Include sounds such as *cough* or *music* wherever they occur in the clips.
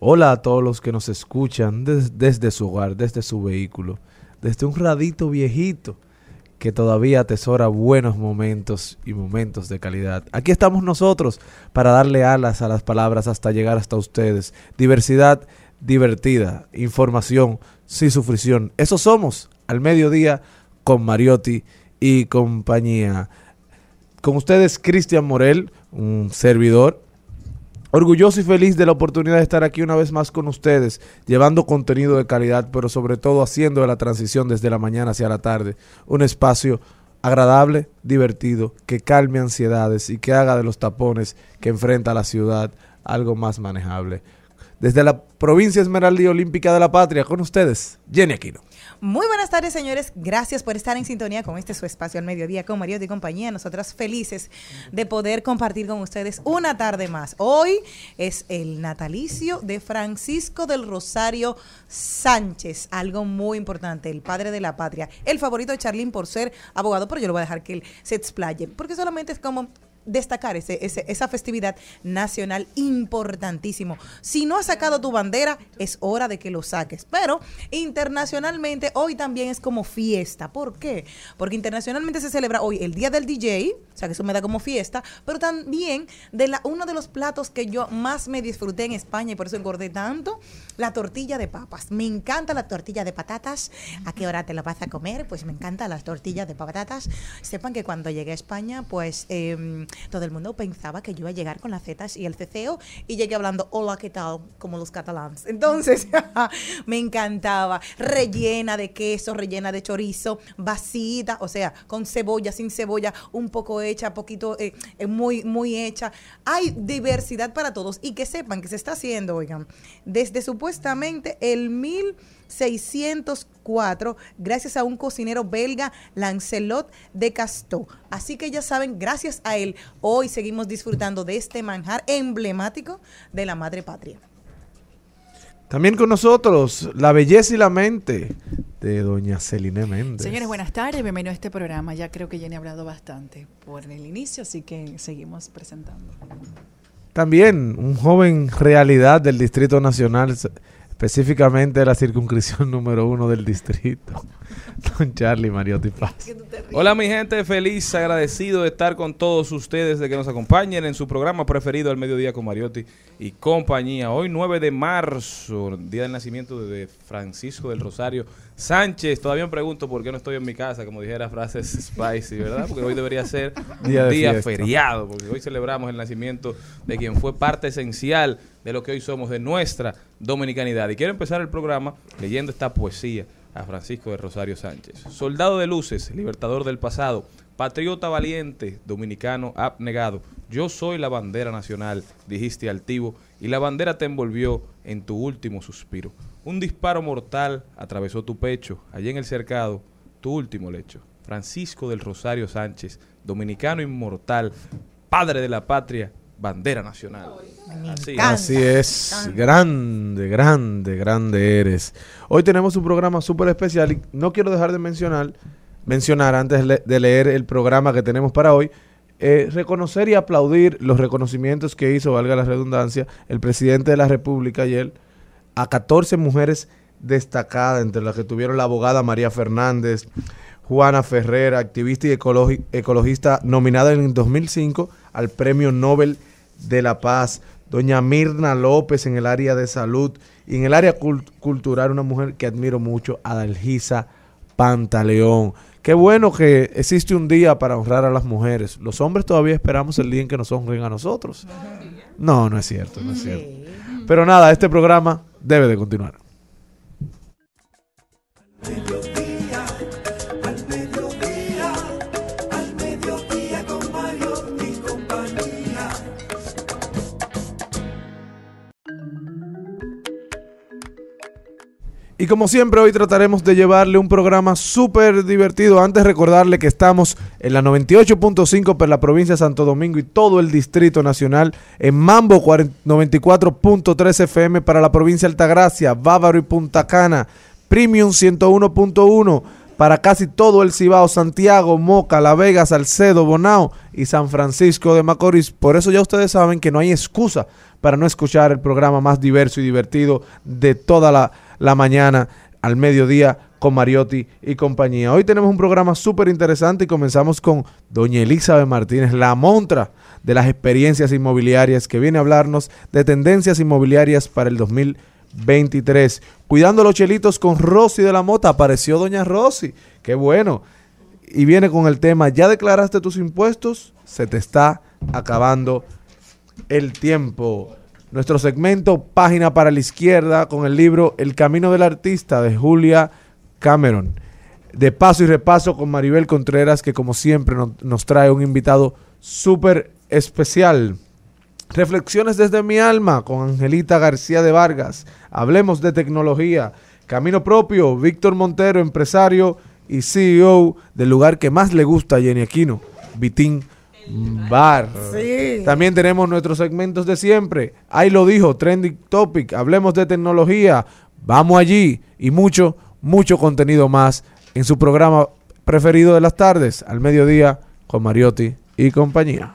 Hola a todos los que nos escuchan des- desde su hogar, desde su vehículo, desde un radito viejito que todavía atesora buenos momentos y momentos de calidad. Aquí estamos nosotros para darle alas a las palabras hasta llegar hasta ustedes. Diversidad divertida, información sin sufrición. Eso somos al mediodía con Mariotti y compañía. Con ustedes, Cristian Morel, un servidor. Orgulloso y feliz de la oportunidad de estar aquí una vez más con ustedes, llevando contenido de calidad, pero sobre todo haciendo de la transición desde la mañana hacia la tarde un espacio agradable, divertido, que calme ansiedades y que haga de los tapones que enfrenta la ciudad algo más manejable. Desde la provincia Esmeralda Olímpica de la Patria, con ustedes, Jenny Aquino. Muy buenas tardes, señores. Gracias por estar en sintonía con este su espacio al mediodía con Mario y compañía. Nosotras felices de poder compartir con ustedes una tarde más. Hoy es el natalicio de Francisco del Rosario Sánchez, algo muy importante, el padre de la patria, el favorito de Charlín por ser abogado, pero yo lo voy a dejar que él se explaye, porque solamente es como destacar ese, ese- esa festividad nacional importantísimo. Si no has sacado tu bandera, es hora de que lo saques. Pero internacionalmente hoy también es como fiesta. ¿Por qué? Porque internacionalmente se celebra hoy el Día del DJ, o sea que eso me da como fiesta, pero también de la, uno de los platos que yo más me disfruté en España y por eso engordé tanto, la tortilla de papas. Me encanta la tortilla de patatas. ¿A qué hora te la vas a comer? Pues me encantan las tortillas de patatas. Sepan que cuando llegué a España, pues eh, todo el mundo pensaba que yo iba a llegar con las zetas y el ceceo y llegué hablando hola, ¿qué tal? Como los catalanes. Entonces, *laughs* me encantaba. Rellena de queso, rellena de chorizo, vasita, o sea, con cebolla, sin cebolla, un poco hecha, poquito, eh, eh, muy, muy hecha. Hay diversidad para todos y que sepan que se está haciendo, oigan, desde supuestamente el 1604, gracias a un cocinero belga, Lancelot de Casteau. Así que ya saben, gracias a él, hoy seguimos disfrutando de este manjar emblemático de la madre patria. También con nosotros, la belleza y la mente de doña Celine Méndez. Señores, buenas tardes, bienvenido a este programa. Ya creo que Jenny ha hablado bastante por el inicio, así que seguimos presentando. También un joven realidad del Distrito Nacional, específicamente de la circunscripción *laughs* número uno del distrito, *laughs* don Charlie Mariotti Paz. Hola mi gente, feliz, agradecido de estar con todos ustedes, de que nos acompañen en su programa preferido al mediodía con Mariotti y compañía. Hoy 9 de marzo, día del nacimiento de Francisco del Rosario Sánchez. Todavía me pregunto por qué no estoy en mi casa, como dijera frases spicy, ¿verdad? Porque hoy debería ser *laughs* Día un día fiesta. feriado, porque hoy celebramos el nacimiento de quien fue parte esencial de lo que hoy somos, de nuestra dominicanidad. Y quiero empezar el programa leyendo esta poesía a Francisco de Rosario Sánchez. Soldado de luces, libertador del pasado, patriota valiente, dominicano abnegado. Yo soy la bandera nacional, dijiste altivo, y la bandera te envolvió en tu último suspiro. Un disparo mortal atravesó tu pecho, allí en el cercado, tu último lecho. Francisco del Rosario Sánchez, dominicano inmortal, padre de la patria, bandera nacional. Así es. Así es, grande, grande, grande eres. Hoy tenemos un programa súper especial y no quiero dejar de mencionar, mencionar antes de leer el programa que tenemos para hoy, eh, reconocer y aplaudir los reconocimientos que hizo, valga la redundancia, el presidente de la República ayer a 14 mujeres destacadas, entre las que tuvieron la abogada María Fernández, Juana Ferrer, activista y ecologi- ecologista nominada en el 2005 al Premio Nobel de la Paz, doña Mirna López en el área de salud y en el área cul- cultural, una mujer que admiro mucho, Adalgisa Pantaleón. Qué bueno que existe un día para honrar a las mujeres. Los hombres todavía esperamos el día en que nos honren a nosotros. No, no es cierto, no es cierto. Pero nada, este programa debe de continuar. Y como siempre, hoy trataremos de llevarle un programa súper divertido. Antes recordarle que estamos en la 98.5 por la provincia de Santo Domingo y todo el Distrito Nacional. En Mambo 40 94.3 FM para la provincia de Altagracia, Bávaro y Punta Cana. Premium 101.1 para casi todo el Cibao, Santiago, Moca, La Vega, Salcedo, Bonao y San Francisco de Macorís. Por eso ya ustedes saben que no hay excusa para no escuchar el programa más diverso y divertido de toda la, la mañana al mediodía con Mariotti y compañía. Hoy tenemos un programa súper interesante y comenzamos con doña Elizabeth Martínez, la montra de las experiencias inmobiliarias, que viene a hablarnos de tendencias inmobiliarias para el 2023. Cuidando los chelitos con Rosy de la Mota, apareció doña Rosy, qué bueno. Y viene con el tema, ¿ya declaraste tus impuestos? Se te está acabando el tiempo. Nuestro segmento Página para la Izquierda con el libro El Camino del Artista de Julia Cameron. De paso y repaso con Maribel Contreras, que como siempre no- nos trae un invitado súper especial. Reflexiones desde mi alma con Angelita García de Vargas. Hablemos de tecnología. Camino propio, Víctor Montero, empresario y CEO del lugar que más le gusta a Jenny Aquino, Vitín Bar. También tenemos nuestros segmentos de siempre. Ahí lo dijo, Trending Topic. Hablemos de tecnología. Vamos allí. Y mucho, mucho contenido más en su programa preferido de las tardes, al mediodía, con Mariotti y compañía.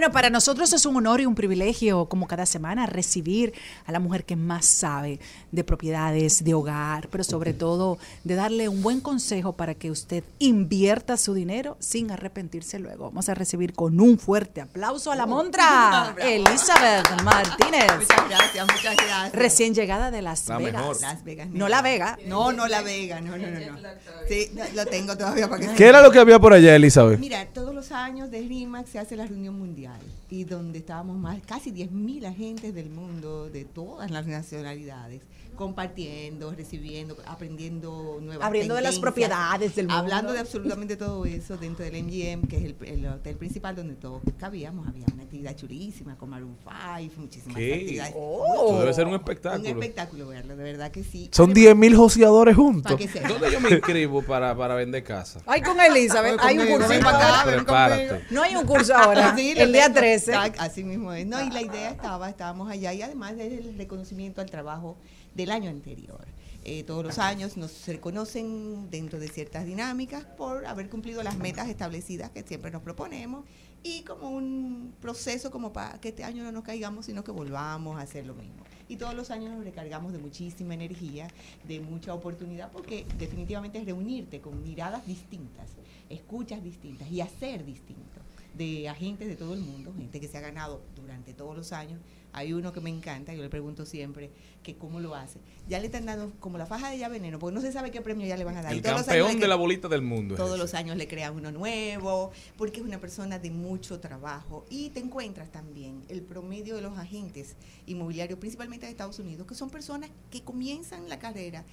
Bueno, para nosotros es un honor y un privilegio, como cada semana, recibir a la mujer que más sabe de propiedades, de hogar, pero sobre todo de darle un buen consejo para que usted invierta su dinero sin arrepentirse luego. Vamos a recibir con un fuerte aplauso a la montra, *laughs* Elizabeth Martínez, Muchas gracias, muchas gracias. recién llegada de Las La Vegas. mejor. Las Vegas. No La Vega. No, no La Vega, no, no, no. no. Sí, no, lo tengo todavía para que ¿Qué era lo que había por allá, Elizabeth? Mira, todos los años de RIMAX se hace la reunión mundial y donde estábamos más, casi 10.000 agentes del mundo, de todas las nacionalidades, compartiendo, recibiendo, aprendiendo nuevas Abriendo de las propiedades del mundo. Hablando de absolutamente todo eso dentro del MGM, que es el, el hotel principal donde todos cabíamos. Había una actividad chulísima con Maroon 5, muchísimas ¿Qué? actividades. Oh. Debe ser un Un espectáculo. espectáculo verlo, de verdad que sí. Son Además, 10.000 joseadores juntos. ¿Dónde yo me inscribo para, para vender casa? *laughs* Ay, con Elizabeth, hay un curso acá. No hay un curso ahora, *laughs* Sí, el día tengo. 13. Ah, Así mismo es. No, y la idea estaba, estábamos allá y además es el reconocimiento al trabajo del año anterior. Eh, todos los años nos reconocen dentro de ciertas dinámicas por haber cumplido las metas establecidas que siempre nos proponemos y como un proceso como para que este año no nos caigamos, sino que volvamos a hacer lo mismo. Y todos los años nos recargamos de muchísima energía, de mucha oportunidad, porque definitivamente es reunirte con miradas distintas, escuchas distintas y hacer distinto de agentes de todo el mundo, gente que se ha ganado durante todos los años. Hay uno que me encanta, yo le pregunto siempre que cómo lo hace. Ya le están dando como la faja de ya veneno, porque no se sabe qué premio ya le van a dar. El todos campeón de la bolita del mundo. Todos los años le crean uno nuevo, porque es una persona de mucho trabajo. Y te encuentras también el promedio de los agentes inmobiliarios, principalmente de Estados Unidos, que son personas que comienzan la carrera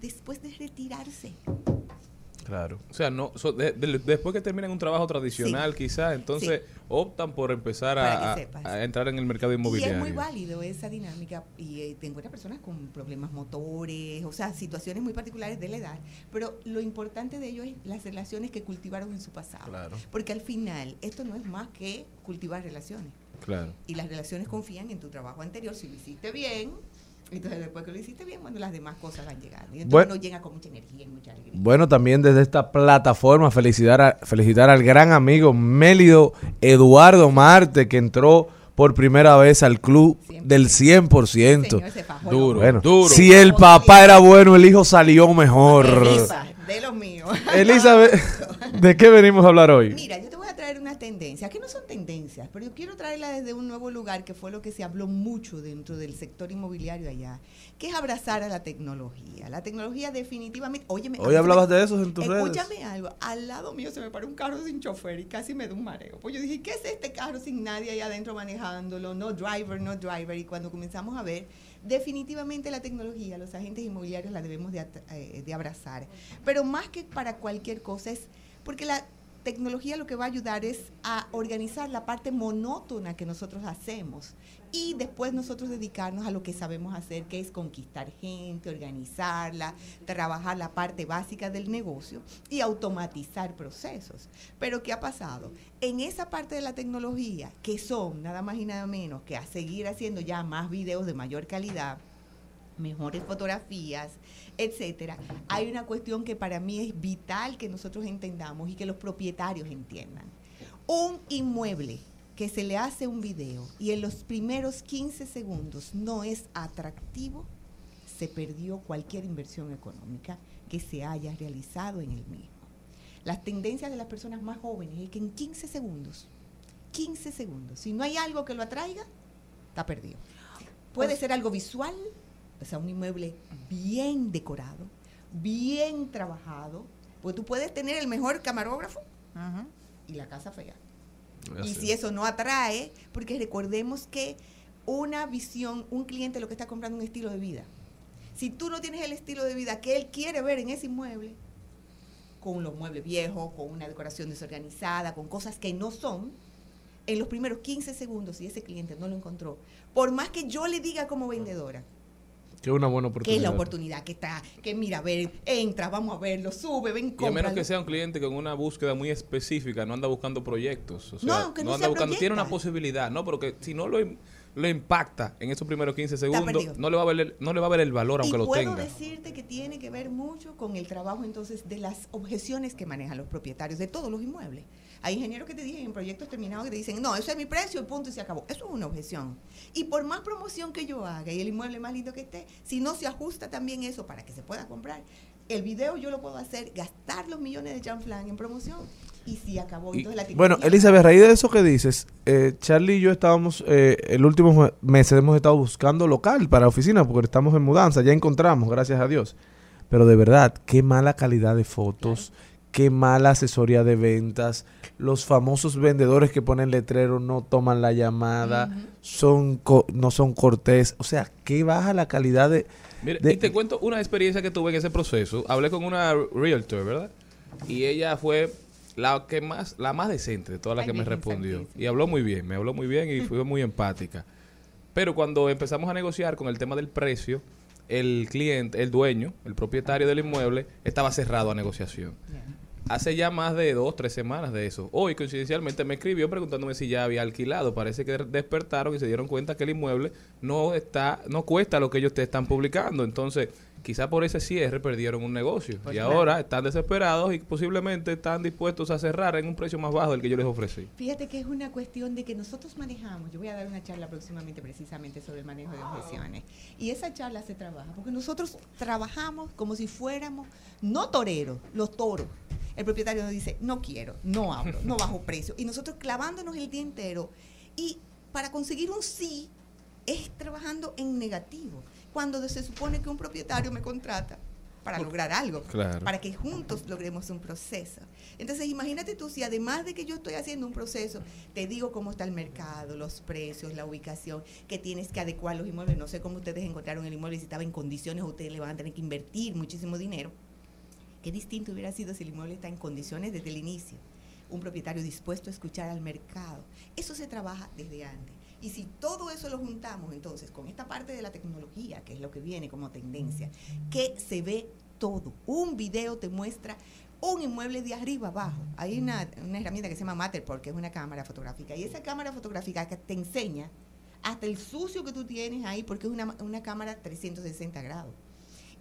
después de retirarse. Claro. O sea, no so- de- de- después que terminan un trabajo tradicional, quizás, entonces optan por empezar a, entrar en el mercado Y es inmobiliario. muy válido esa dinámica y eh, te encuentras personas con problemas motores, o sea, situaciones muy particulares de la edad, pero lo importante de ello es las relaciones que cultivaron en su pasado. Claro. Porque al final esto no es más que cultivar relaciones. Claro. Y las relaciones confían en tu trabajo anterior, si lo hiciste bien, entonces después que lo hiciste bien, bueno, las demás cosas van llegando. Y entonces Bueno. uno llega con mucha energía y mucha alegría. Bueno, también desde esta plataforma felicitar, a- felicitar al gran amigo Mélido Eduardo Marte, que entró por primera vez al club del 100%. Señor, Duro. Bueno, Duro. si el papá era bueno, el hijo salió mejor. Elisa, de los míos. Elizabeth, *laughs* ¿de qué venimos a hablar hoy? Mira, yo traer unas tendencias, que no son tendencias, pero yo quiero traerlas desde un nuevo lugar, que fue lo que se habló mucho dentro del sector inmobiliario allá, que es abrazar a la tecnología. La tecnología definitivamente... Óyeme, Hoy hablabas de eso en tus Escúchame redes. algo, al lado mío se me paró un carro sin chofer y casi me da un mareo. Pues yo dije, ¿qué es este carro sin nadie ahí adentro manejándolo? No driver, no driver. Y cuando comenzamos a ver, definitivamente la tecnología, los agentes inmobiliarios la debemos de, eh, de abrazar. Pero más que para cualquier cosa es porque la tecnología lo que va a ayudar es a organizar la parte monótona que nosotros hacemos y después nosotros dedicarnos a lo que sabemos hacer, que es conquistar gente, organizarla, trabajar la parte básica del negocio y automatizar procesos. Pero ¿qué ha pasado? En esa parte de la tecnología, que son nada más y nada menos que a seguir haciendo ya más videos de mayor calidad, mejores fotografías, etcétera. Hay una cuestión que para mí es vital que nosotros entendamos y que los propietarios entiendan. Un inmueble que se le hace un video y en los primeros 15 segundos no es atractivo, se perdió cualquier inversión económica que se haya realizado en el mismo. Las tendencias de las personas más jóvenes es que en 15 segundos, 15 segundos, si no hay algo que lo atraiga, está perdido. Puede ser algo visual, o sea, un inmueble bien decorado, bien trabajado, porque tú puedes tener el mejor camarógrafo y la casa fea. Y si eso no atrae, porque recordemos que una visión, un cliente lo que está comprando un estilo de vida. Si tú no tienes el estilo de vida que él quiere ver en ese inmueble, con los muebles viejos, con una decoración desorganizada, con cosas que no son, en los primeros 15 segundos, si ese cliente no lo encontró, por más que yo le diga como vendedora, Que es una buena que oportunidad. es la oportunidad que está, que mira, a ver, entra, vamos a verlo, sube, ven, Y a menos que sea un cliente con una búsqueda muy específica, no anda buscando proyectos. O sea, No, que no anda se buscando, tiene una proyecta. posibilidad, no, pero que si no lo, lo impacta en esos primeros 15 segundos, no le, va a ver, el- no le va a ver el valor aunque y lo puedo tenga. decirte que tiene que ver mucho con el trabajo entonces de las objeciones que manejan los propietarios de todos los inmuebles. Hay ingenieros que te dicen en proyectos terminados que te dicen, no, ese es mi precio y punto y se acabó. Eso es una objeción. Y por más promoción que yo haga y el inmueble más lindo que esté, si no se ajusta también eso para que se pueda comprar, el video yo lo puedo hacer, gastar los millones de chanflan en promoción y si acabó. Entonces la Bueno, Elizabeth, a raíz de eso que dices, eh, Charlie y yo estábamos, eh, el último me- meses hemos estado buscando local para oficina porque estamos en mudanza, ya encontramos, gracias a Dios. Pero de verdad, qué mala calidad de fotos, qué mala asesoría de ventas, los famosos vendedores que ponen letrero no toman la llamada, son co- no son cortés, o sea, qué baja la calidad de... Mira, de- y te cuento una experiencia que tuve en ese proceso. Hablé con una realtor, ¿verdad? Y ella fue la que más, la más decente de todas las Ay, que me respondió. Y habló muy bien, me habló muy bien y fue muy empática. Pero cuando empezamos a negociar con el tema del precio, el cliente, el dueño, el propietario del inmueble, estaba cerrado a negociación. Hace ya más de dos, tres semanas de eso. Hoy, coincidencialmente, me escribió preguntándome si ya había alquilado. Parece que despertaron y se dieron cuenta que el inmueble no está, no cuesta lo que ellos te están publicando. Entonces, quizá por ese cierre perdieron un negocio. Pues y claro. ahora están desesperados y posiblemente están dispuestos a cerrar en un precio más bajo del que yo les ofrecí. Fíjate que es una cuestión de que nosotros manejamos. Yo voy a dar una charla próximamente precisamente sobre el manejo de objeciones. Y esa charla se trabaja porque nosotros trabajamos como si fuéramos no toreros, los toros. El propietario nos dice, no quiero, no abro, no bajo *laughs* precio. Y nosotros clavándonos el día entero. Y para conseguir un sí es trabajando en negativo. Cuando se supone que un propietario me contrata para lograr algo Claro. para que juntos logremos un proceso. Entonces, imagínate tú, si además de que yo estoy haciendo un proceso, te digo cómo está el mercado, los precios, la ubicación, que tienes que adecuar los inmuebles. No sé cómo ustedes encontraron el inmueble, si estaba en condiciones, ustedes le van a tener que invertir muchísimo dinero. Qué distinto hubiera sido si el inmueble está en condiciones desde el inicio. Un propietario dispuesto a escuchar al mercado. Eso se trabaja desde antes. Y si todo eso lo juntamos entonces con esta parte de la tecnología, que es lo que viene como tendencia, que se ve todo. Un video te muestra un inmueble de arriba abajo. Hay una, herramienta que se llama Matterport, que es una cámara fotográfica. Y esa cámara fotográfica que te enseña hasta el sucio que tú tienes ahí, porque es una, una cámara 360 grados.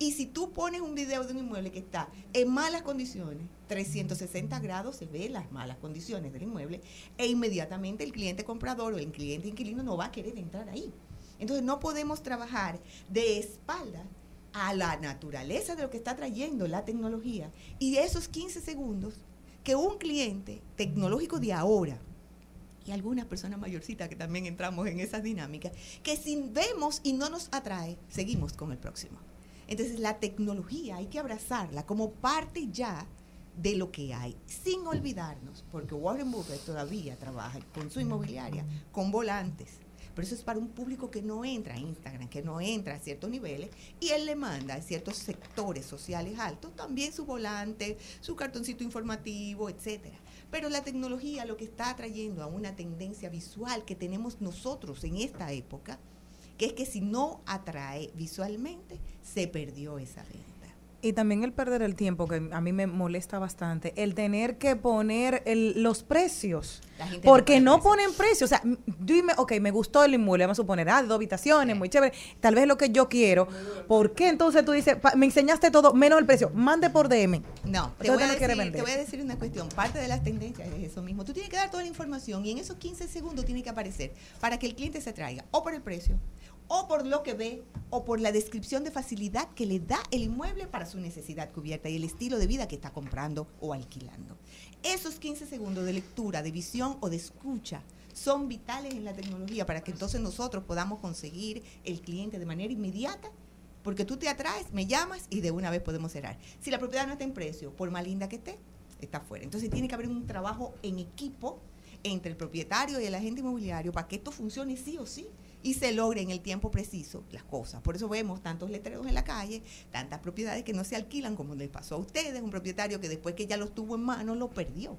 Y si tú pones un video de un inmueble que está en malas condiciones, 360 grados se ve las malas condiciones del inmueble e inmediatamente el cliente comprador o el cliente inquilino no va a querer entrar ahí. Entonces no podemos trabajar de espalda a la naturaleza de lo que está trayendo la tecnología y esos 15 segundos que un cliente tecnológico de ahora y algunas personas mayorcitas que también entramos en esas dinámicas, que si vemos y no nos atrae, seguimos con el próximo. Entonces la tecnología hay que abrazarla como parte ya de lo que hay, sin olvidarnos, porque Warren Buffett todavía trabaja con su inmobiliaria, con volantes, pero eso es para un público que no entra a Instagram, que no entra a ciertos niveles, y él le manda a ciertos sectores sociales altos también su volante, su cartoncito informativo, etcétera. Pero la tecnología lo que está trayendo a una tendencia visual que tenemos nosotros en esta época, que es que si no atrae visualmente, se perdió esa venta. Y también el perder el tiempo, que a mí me molesta bastante, el tener que poner el- los precios. Porque no ponen precios. O sea, dime, ok, me gustó el inmueble, vamos a suponer, ah, dos habitaciones, muy chévere. Tal vez es lo que yo quiero. ¿Por qué entonces tú dices, pa- me enseñaste todo, menos el precio? Mande por DM. No, te voy, a no quiere decir, vender. te voy a decir una cuestión. Parte de las tendencias es eso mismo. Tú tienes que dar toda la información y en esos 15 segundos tiene que aparecer para que el cliente se atraiga o por el precio, o por lo que ve, o por la descripción de facilidad que le da el inmueble para su necesidad cubierta y el estilo de vida que está comprando o alquilando. Esos 15 segundos de lectura, de visión o de escucha son vitales en la tecnología para que entonces nosotros podamos conseguir el cliente de manera inmediata porque tú te atraes, me llamas y de una vez podemos cerrar. Si la propiedad no está en precio, por más linda que esté, está fuera. Entonces tiene que haber un trabajo en equipo entre el propietario y el agente inmobiliario para que esto funcione sí o sí y se logre en el tiempo preciso las cosas. Por eso vemos tantos letreros en la calle, tantas propiedades que no se alquilan como les pasó a ustedes, un propietario que después que ya los tuvo en mano lo perdió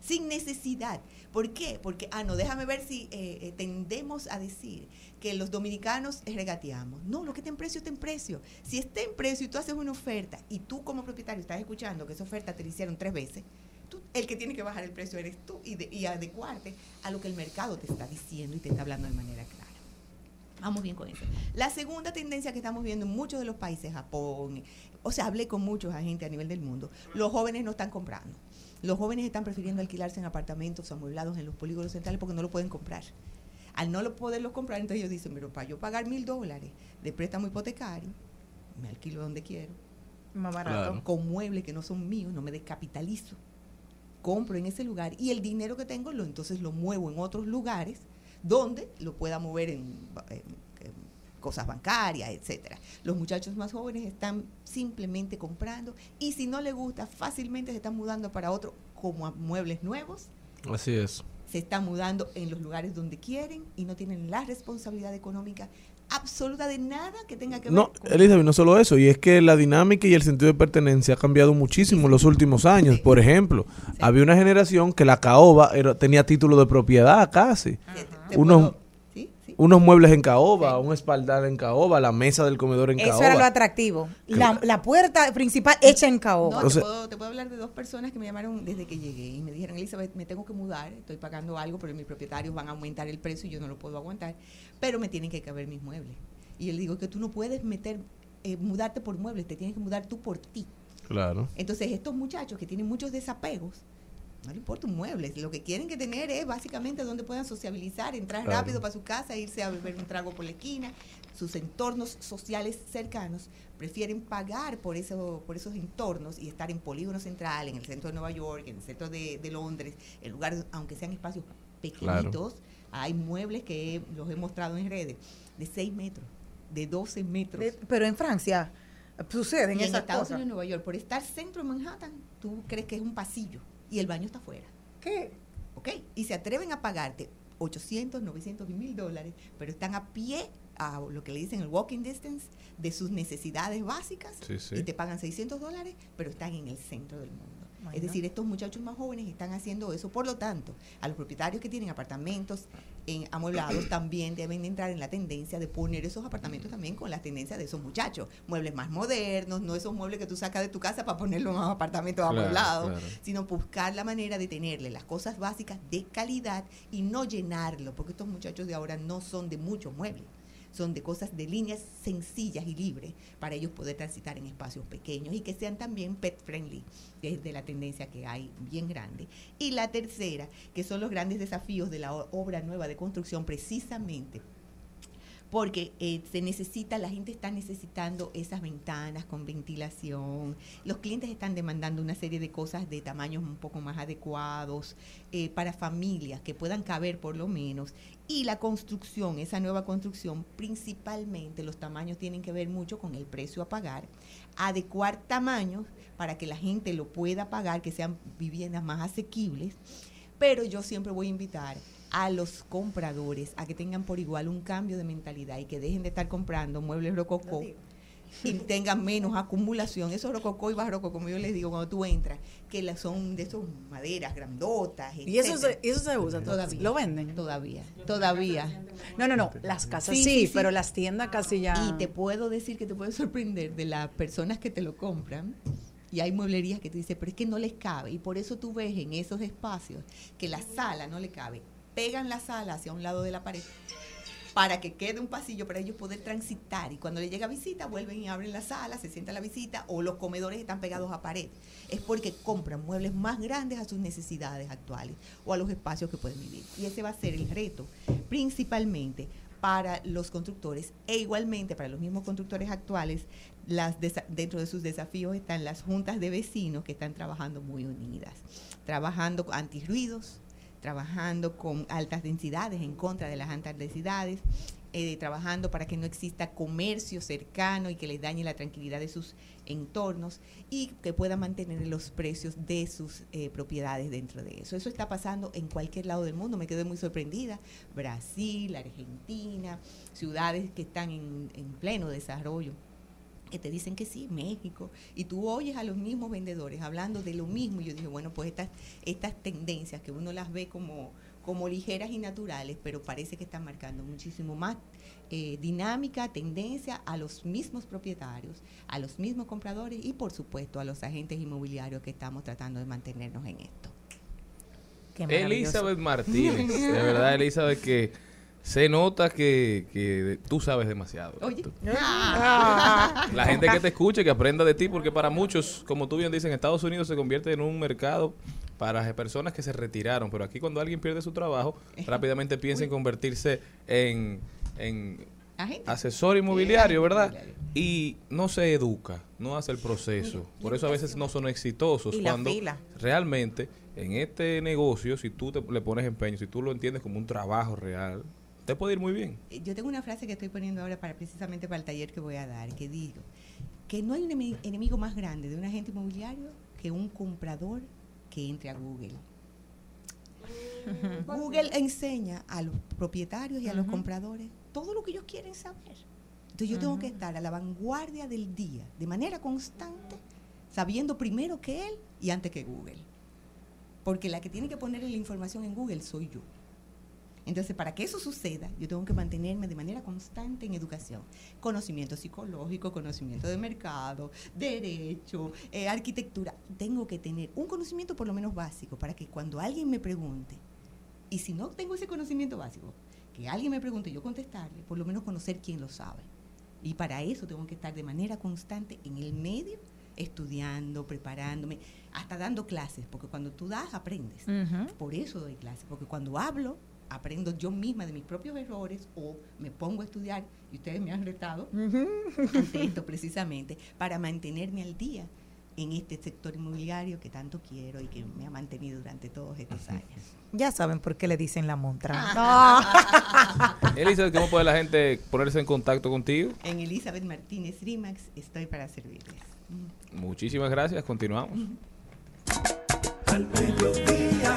sin necesidad. ¿Por qué? Porque, ah, no, déjame ver si eh, eh, tendemos a decir que los dominicanos regateamos. No, lo que está en precio está en precio. Si está en precio y tú haces una oferta y tú como propietario estás escuchando que esa oferta te la hicieron tres veces, tú, el que tiene que bajar el precio eres tú y, de- y adecuarte a lo que el mercado te está diciendo y te está hablando de manera clara. Vamos bien con eso. La segunda tendencia que estamos viendo en muchos de los países, Japón, o sea, hablé con muchos agentes a nivel del mundo, los jóvenes no están comprando. Los jóvenes están prefiriendo alquilarse en apartamentos amueblados en los polígonos centrales porque no lo pueden comprar. Al no lo poderlos comprar, entonces ellos dicen, pero para yo pagar mil dólares de préstamo hipotecario, me alquilo donde quiero, Más barato. Claro. con muebles que no son míos, no me descapitalizo. Compro en ese lugar y el dinero que tengo lo entonces lo muevo en otros lugares donde lo pueda mover en, en- en cosas bancarias, etcétera. Los muchachos más jóvenes están simplemente comprando y si no les gusta, fácilmente se están mudando para otro como a muebles nuevos Así es. se están mudando en los lugares donde quieren y no tienen la responsabilidad económica absoluta de nada que tenga que ver No, con Elizabeth, no solo eso, y es que la dinámica y el sentido de pertenencia ha cambiado muchísimo en los últimos años. Sí. Por ejemplo, había una generación que la caoba era- tenía título de propiedad casi. Te Unos. Unos muebles en caoba, un espaldar en caoba, la mesa del comedor en Eso caoba. era lo atractivo. La, la puerta principal hecha en No, caoba. te, O sea- puedo, te puedo hablar de dos personas que me llamaron desde que llegué y me dijeron, Elizabeth, me tengo que mudar, estoy pagando algo, pero mis propietarios van a aumentar el precio y yo no lo puedo aguantar, pero me tienen que caber mis muebles. Y yo le digo que tú no puedes meter, eh, mudarte por muebles, te tienes que mudar tú por ti. Claro. Entonces, estos muchachos que tienen muchos desapegos, no le importa un mueble, lo que quieren que tener es básicamente donde puedan sociabilizar, entrar Claro. rápido para su casa, irse a beber un trago por la esquina. Sus entornos sociales cercanos prefieren pagar por, eso, por esos entornos y estar en Polígono Central, en el centro de Nueva York, en el centro de, de Londres, en lugares, aunque sean espacios pequeñitos, hay muebles que los he mostrado en redes de 6 metros, de 12 metros. De- Pero en Francia suceden Y en esas Estados cosas. Unidos, Nueva York, por estar centro de Manhattan, tú crees que es un pasillo y el baño está afuera. ¿Qué? ¿Ok? Y se atreven a pagarte 800, 900 y 1000 dólares, pero están a pie a lo que le dicen el walking distance de sus necesidades básicas Sí, sí. y te pagan 600 dólares, pero están en el centro del mundo. Bueno. Es decir, estos muchachos más jóvenes están haciendo eso. Por lo tanto, a los propietarios que tienen apartamentos en amueblados *clears throat* también deben de entrar en la tendencia de poner esos apartamentos también con las tendencias de esos muchachos. Muebles más modernos, no esos muebles que tú sacas de tu casa para ponerlos en Claro, amueblados, claro. sino buscar la manera de tenerle las cosas básicas de calidad y no llenarlo, porque estos muchachos de ahora no son de muchos muebles son de cosas de líneas sencillas y libres para ellos poder transitar en espacios pequeños y que sean también pet friendly, que es de la tendencia que hay bien grande. Y la tercera, que son los grandes desafíos de la obra nueva de construcción, precisamente porque eh, se necesita, la gente está necesitando esas ventanas con ventilación, los clientes están demandando una serie de cosas de tamaños un poco más adecuados eh, para familias que puedan caber por lo menos. Y la construcción, esa nueva construcción, principalmente los tamaños tienen que ver mucho con el precio a pagar, adecuar tamaños para que la gente lo pueda pagar, que sean viviendas más asequibles. Pero yo siempre voy a invitar a los compradores a que tengan por igual un cambio de mentalidad y que dejen de estar comprando muebles rococó y tengan menos acumulación. Esos rococó y barroco, como yo les digo, cuando tú entras, que la- son de esos maderas grandotas. Y eso se, eso se usa? Todavía. ¿Lo venden? Todavía, todavía. No, no, no. Las casas Sí, sí, sí, sí. pero las tiendas casi ya. Y te puedo decir que te puede sorprender de las personas que te lo compran. Y hay mueblerías que tú dices, pero es que no les cabe. Y por eso tú ves en esos espacios que la sala no le cabe. Pegan la sala hacia un lado de la pared para que quede un pasillo para ellos poder transitar. Y cuando le llega visita, vuelven y abren la sala, se sienta la visita o los comedores están pegados a pared. Es porque compran muebles más grandes a sus necesidades actuales o a los espacios que pueden vivir. Y ese va a ser el reto, principalmente para los constructores e igualmente para los mismos constructores actuales, las dentro de sus desafíos están las juntas de vecinos que están trabajando muy unidas, trabajando con antirruidos, trabajando con altas densidades, en contra de las altas densidades, eh, trabajando para que no exista comercio cercano y que les dañe la tranquilidad de sus entornos y que puedan mantener los precios de sus eh, propiedades dentro de eso. Eso está pasando en cualquier lado del mundo, me quedé muy sorprendida. Brasil, Argentina, ciudades que están en, en pleno desarrollo que te dicen que sí, México, y tú oyes a los mismos vendedores hablando de lo mismo, y yo dije, bueno, pues estas, estas tendencias que uno las ve como, como ligeras y naturales, pero parece que están marcando muchísimo más eh, dinámica, tendencia a los mismos propietarios, a los mismos compradores y por supuesto a los agentes inmobiliarios que estamos tratando de mantenernos en esto. Elizabeth *laughs* Martínez, de verdad, Elizabeth, que se nota que, que tú sabes demasiado. Oye, Tú- La gente que te escuche, que aprenda de ti, porque para muchos, como tú bien dices, en Estados Unidos se convierte en un mercado para personas que se retiraron, pero aquí cuando alguien pierde su trabajo, rápidamente piensa en convertirse en, en agente. asesor inmobiliario, ¿verdad? inmobiliario. Y no se educa, no hace el proceso. Por eso a veces no son exitosos. Cuando realmente en este negocio, si tú te, le pones empeño, si tú lo entiendes como un trabajo real, te puede ir muy bien. Eh, Yo tengo una frase que estoy poniendo ahora para precisamente para el taller que voy a dar, que digo que no hay un enemi- enemigo más grande de un agente inmobiliario que un comprador que entre a Google. Google enseña a los propietarios y a los compradores todo lo que ellos quieren saber. Entonces yo tengo que estar a la vanguardia del día, de manera constante, sabiendo primero que él y antes que Google. Porque la que tiene que poner la información en Google soy yo. Entonces, para que eso suceda, yo tengo que mantenerme de manera constante en educación. Conocimiento psicológico, conocimiento de mercado, derecho, eh, arquitectura. Tengo que tener un conocimiento por lo menos básico para que cuando alguien me pregunte, y si no tengo ese conocimiento básico, que alguien me pregunte, yo contestarle, por lo menos conocer quién lo sabe. Y para eso tengo que estar de manera constante en el medio, estudiando, preparándome, hasta dando clases, porque cuando tú das, aprendes. Por eso doy clases, porque cuando hablo, aprendo yo misma de mis propios errores o me pongo a estudiar, y ustedes me han retado ante esto precisamente, para mantenerme al día en este sector inmobiliario que tanto quiero y que me ha mantenido durante todos estos años. Ya saben por qué le dicen la montra. Ah. *laughs* Elizabeth, ¿cómo puede la gente ponerse en contacto contigo? En Elizabeth Martínez Rimax estoy para servirles. Muchísimas gracias, continuamos. Al mediodía,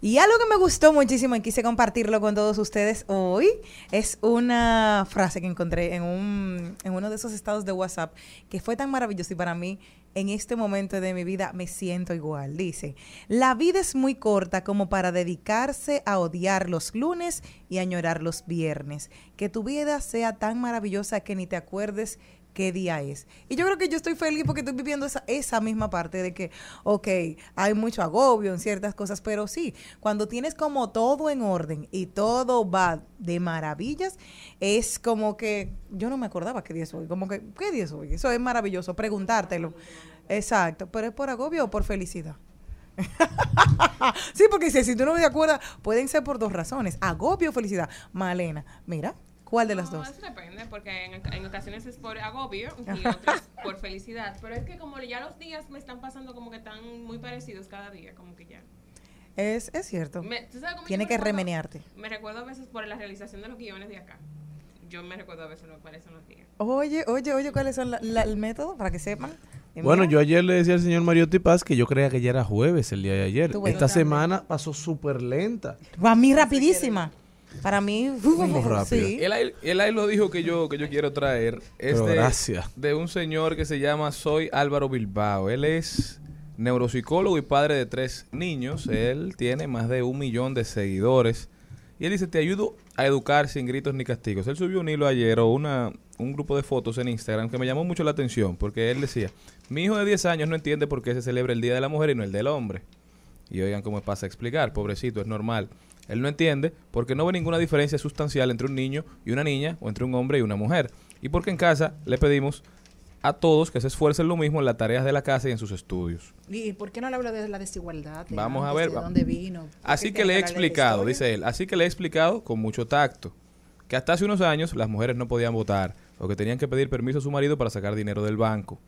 Y algo que me gustó muchísimo y quise compartirlo con todos ustedes hoy es una frase que encontré en, un, en uno de esos estados de WhatsApp que fue tan maravilloso y para mí en este momento de mi vida me siento igual. Dice, la vida es muy corta como para dedicarse a odiar los lunes y añorar los viernes. Que tu vida sea tan maravillosa que ni te acuerdes qué día es. Y yo creo que yo estoy feliz porque estoy viviendo esa, misma parte de que, ok, hay mucho agobio en ciertas cosas, pero sí, cuando tienes como todo en orden y todo va de maravillas, es como que yo no me acordaba qué día es hoy, como que, ¿qué día es hoy? Eso es maravilloso, preguntártelo. Exacto, pero es por agobio o por felicidad. *laughs* sí, porque si, si tú no te acuerdas, pueden ser por dos razones, agobio o felicidad. Malena, mira, ¿cuál de las No, dos? Eso depende, porque en, en ocasiones es por agobio y otras *laughs* por felicidad. Pero es que como ya los días me están pasando como que están muy parecidos cada día, como que ya. Es, es cierto. Me- ¿tú sabes Tiene que recuerdo? remenearte. Me recuerdo a veces por la realización de los guiones de acá. Yo me recuerdo a veces lo que parecen los días. Oye, oye, oye, ¿cuáles son la- la- el método para que sepan? Y Bueno, yo ayer le decía al señor Mariotti Paz que yo creía que ya era jueves el día de ayer. Esta semana pasó súper lenta. Para mí rapidísima. Para mí, ¿Cómo *laughs* rápido? sí. Él ahí, él ahí lo dijo que yo, que yo quiero traer. Es Pero de, gracias. de un señor que se llama Soy Álvaro Bilbao. Él es neuropsicólogo y padre de tres niños. Él tiene más de un millón de seguidores. Y él dice, te ayudo a educar sin gritos ni castigos. Él subió un hilo ayer o una, un grupo de fotos en Instagram que me llamó mucho la atención. Porque él decía, mi hijo de 10 años no entiende por qué se celebra el Día de la Mujer y no el del hombre. Y oigan cómo pasa a explicar, pobrecito, es normal. Él no entiende porque no ve ninguna diferencia sustancial entre un niño y una niña o entre un hombre y una mujer. Y porque en casa le pedimos a todos que se esfuercen lo mismo en las tareas de la casa y en sus estudios. ¿Y por qué no le habla de la desigualdad? de Vamos a ver, ¿De dónde vino? ¿Por Así que le he explicado, dice él, así que le he explicado con mucho tacto que hasta hace unos años las mujeres no podían votar o que tenían que pedir permiso a su marido para sacar dinero del banco.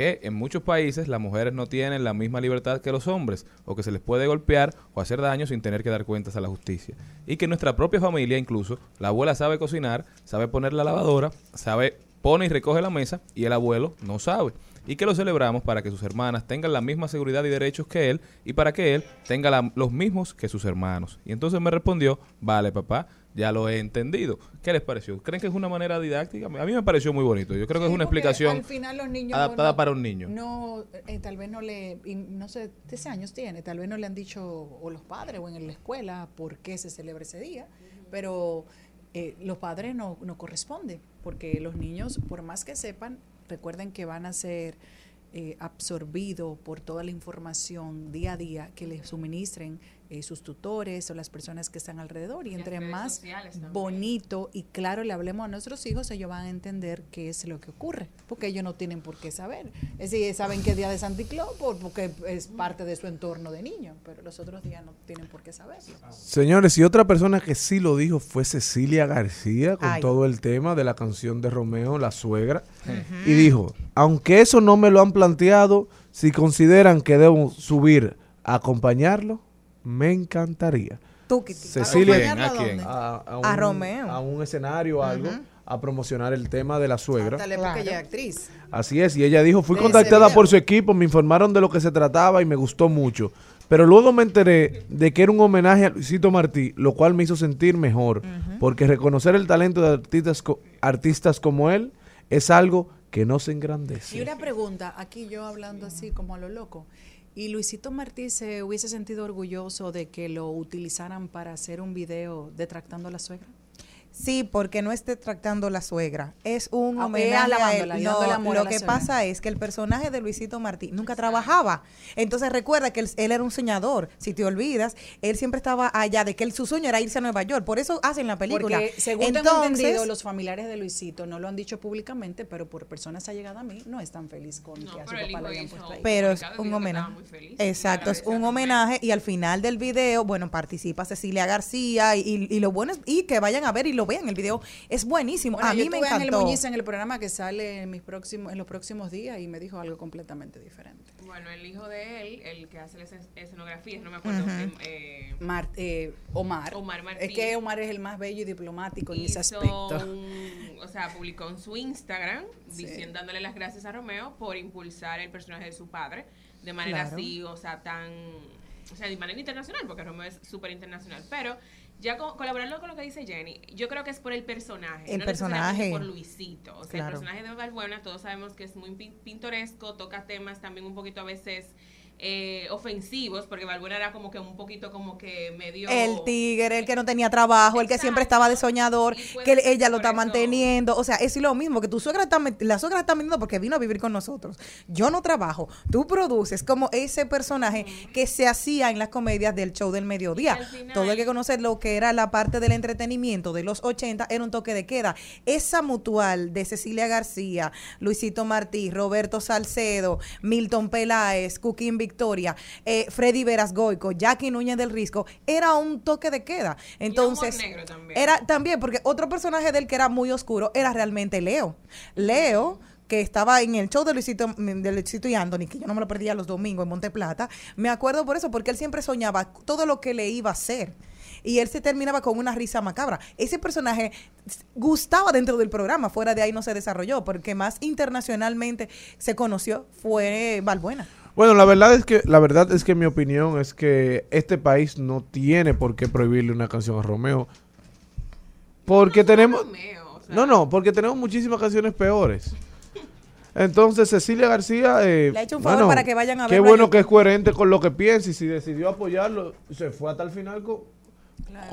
Que en muchos países las mujeres no tienen la misma libertad que los hombres o que se les puede golpear o hacer daño sin tener que dar cuentas a la justicia. Y que nuestra propia familia incluso, la abuela sabe cocinar, sabe poner la lavadora, sabe pone y recoge la mesa y el abuelo no sabe. Y que lo celebramos para que sus hermanas tengan la misma seguridad y derechos que él y para que él tenga los mismos que sus hermanos. Y entonces me respondió, vale papá, ya lo he entendido. ¿Qué les pareció? ¿Creen que es una manera didáctica? A mí me pareció muy bonito. Yo creo que es una explicación Al final los niños adaptada no- para un niño. No, eh, tal vez no le, no sé, 13 años tiene, tal vez no le han dicho o los padres o en la escuela por qué se celebra ese día, pero eh, los padres no, no corresponde, porque los niños, por más que sepan, recuerden que van a ser eh, absorbidos por toda la información día a día que les suministren eh, sus tutores o las personas que están alrededor. Y entre más bonito y claro le hablemos a nuestros hijos, ellos van a entender qué es lo que ocurre, porque ellos no tienen por qué saber. Es decir, saben que es día de Santi Claus por- porque es parte de su entorno de niño, pero los otros días no tienen por qué saberlo. Señores, y otra persona que sí lo dijo fue Cecilia García con Ay. todo el tema de la canción de Romeo, La Suegra. Y dijo, aunque eso no me lo han planteado, si consideran que debo subir a acompañarlo, me encantaría. Tuquiti. Cecilia, quién? ¿A quién? a, a A Romeo. a un escenario o algo, a promocionar el tema de la suegra. Ándale, porque ella es actriz. Así es, y ella dijo, fui contactada por su equipo, me informaron de lo que se trataba y me gustó mucho. Pero luego me enteré de que era un homenaje a Luisito Martí, lo cual me hizo sentir mejor, porque reconocer el talento de artistas, co- artistas como él es algo que no se Y engrandece. una pregunta, aquí yo hablando así como a lo loco. ¿Y Luisito Martí se hubiese sentido orgulloso de que lo utilizaran para hacer un video detractando a la suegra? Sí, porque no esté tratando la suegra. Es un Ah, homenaje a él. No, amor lo la que suegra. pasa es que el personaje de Luisito Martí nunca trabajaba. Entonces recuerda que él, él era un soñador. Si te olvidas, él siempre estaba allá, de que él, su sueño era irse a Nueva York. Por eso hacen la película. Porque según tengo Entonces, entendido, los familiares de Luisito no lo han dicho públicamente, pero por personas allegadas a mí no están felices con No, que a su papá lo hayan puesto ahí. pero es un homenaje. estaba muy feliz. Exacto, es un homenaje y al final del video, bueno, participa Cecilia García y, y- y lo bueno es y que vayan a ver y lo lo vean. El video es buenísimo. Bueno, a yo mí me estuve Ángel encantó. Muñiz en el programa que sale en, mis próximos, en los próximos días y me dijo algo completamente diferente. Bueno, el hijo de él, el que hace las es- escenografías, no me acuerdo. Eh, Mar- eh, Omar. Omar Martín. Es que Omar es el más bello y diplomático en ese aspecto. un- o sea, publicó en su Instagram Sí. diciendo, dándole las gracias a Romeo por impulsar el personaje de su padre de manera Claro. así, o sea, tan, o sea, de manera internacional, porque Romeo es súper internacional, pero ya co- colaborando con lo que dice Jenny, yo creo que es por el personaje, El no personaje. por Luisito, o sea, Claro. el personaje de Valbuena, todos sabemos que es muy pin- pintoresco, toca temas también un poquito a veces eh, ofensivos, porque Valbuena era como que un poquito como que medio... El tigre, el que no tenía trabajo, el que siempre estaba de soñador, que ella lo está eso- manteniendo. O sea, es lo mismo, que tu suegra está, la suegra está metiendo porque vino a vivir con nosotros. Yo no trabajo, tú produces como ese personaje que se hacía en las comedias del show del mediodía. Final- Todo el que conoce lo que era la parte del entretenimiento de los 80 era un toque de queda. Esa mutual de Cecilia García, Luisito Martí, Roberto Salcedo, Milton Peláez, Cuquín Victoria, eh, Freddy Veras Goico, Jackie Núñez del Risco, era un toque de queda. Entonces, negro también. era también, porque otro personaje del que era muy oscuro era realmente Leo. Leo que estaba en el show de Luisito, de Luisito y Anthony, que yo no me lo perdía los domingos en Monte Plata, me acuerdo por eso, porque él siempre soñaba todo lo que le iba a hacer. Y él se terminaba con una risa macabra. Ese personaje gustaba dentro del programa, fuera de ahí no se desarrolló, porque más internacionalmente se conoció fue Valbuena. Bueno, la verdad es que la verdad es que mi opinión es que este país no tiene por qué prohibirle una canción a Romeo. Porque tenemos Romeo, o sea, No, no, porque tenemos muchísimas canciones peores. Entonces, Cecilia García. eh, Le ha hecho un favor para que vayan a Qué verlo a bueno que es coherente con lo que piensa y si decidió apoyarlo, se fue hasta el final con,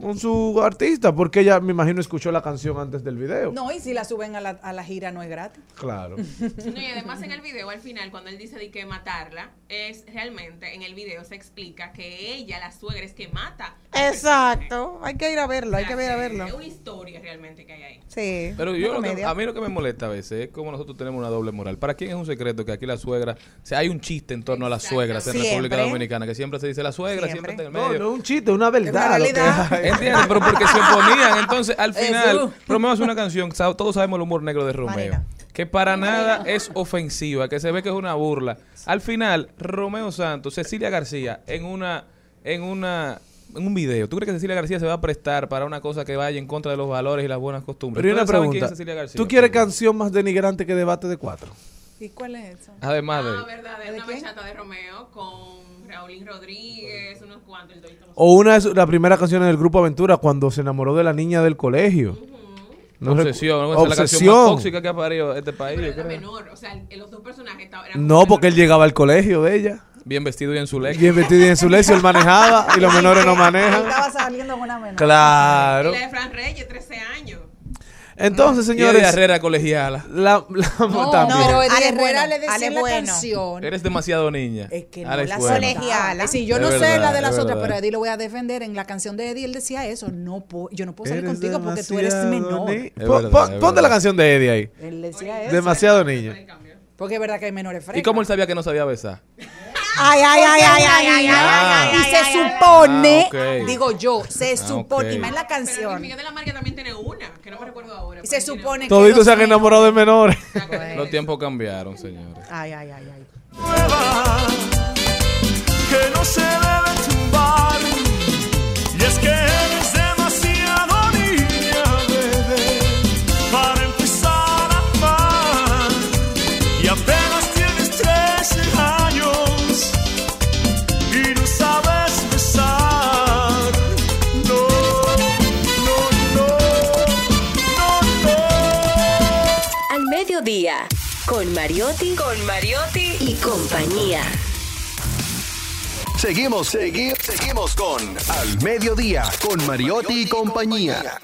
con su artista, porque ella, me imagino, escuchó la canción antes del video. No, y si la suben a la, a la gira no es gratis. Claro. *laughs* No, y además en el video, al final, cuando él dice de que matarla, es realmente en el video se explica que ella, la suegra, es que mata. Exacto, hay que ir a verlo, hay que ir a verlo. Es una historia realmente que hay ahí. Sí. Pero una yo lo que- comedia. a mí lo que me molesta a veces es como nosotros tenemos una doble moral. ¿Para quién es un secreto que aquí la suegra, o sea, hay un chiste en torno a las suegras en Siempre. República Dominicana, que siempre se dice la suegra, siempre, Siempre. está en el No, medio. no es un chiste, es una verdad. una lo que realidad. ¿Entiendes? Pero porque se oponían. Entonces, al final. Romeo hace una canción, todos sabemos el humor negro de Romeo, Marina. que para nada es ofensiva, que se ve que es una burla. Al final, Romeo Santos, Cecilia García, en una, en una, en un video, ¿tú crees que Cecilia García se va a prestar para una cosa que vaya en contra de los valores y las buenas costumbres? Pero una ¿Ustedes saben quién pregunta. es Cecilia García? ¿Tú quieres canción más denigrante que debate de cuatro? ¿Y cuál es eso? Además de... Ah, verdad, es ¿De una bachata de Romeo con Raulín Rodríguez, unos cuantos, el Torito O una de su- las primeras canciones del grupo Aventura cuando se enamoró de la niña del colegio. No Obsesión, ¿no? Esa es la canción más Obsesión. tóxica que ha parido este país. Pero era menor, o sea, los dos personajes estaban- No, porque él llegaba al colegio de ella. Bien vestido y en su leque. Bien vestido y en su lecio, él manejaba y los menores no manejan. Estaba saliendo con una menor. Claro. Y la de Fran Reyes, 13 años. Entonces, Señores, señores, Herrera colegiala. la, la- No, también. pero Eddie Ale Herrera le decía Ale la bueno. canción. Eres demasiado niña. Es que no Alex la Bueno. Colegiala. Sí, yo Es no sé la de las otras, verdad. pero Eddie lo voy a defender. En la canción de Eddie él decía eso. No yo no puedo salir Eres contigo porque tú eres menor. ni- verdad, pon- Ponte la canción de Eddie ahí. Él decía eso. Demasiado niña. Porque es verdad que hay menores frescas. ¿Y cómo él sabía que no sabía besar? Ay, ay, ay, ay, ay, ay, Ah. Y se supone, Ah, digo yo, se Ah, supone, y más en la Pero canción, Miguel de la Marca también tiene una, que no me recuerdo ahora. Se supone que Toditos los se han enamorado de menores. Los tiempos cambiaron, señores. ay, ay, ay, ay. que no se debe tumbar. Y es que con Mariotti, con Mariotti y compañía. Seguimos, seguimos, seguimos con Al Mediodía, con Mariotti y compañía.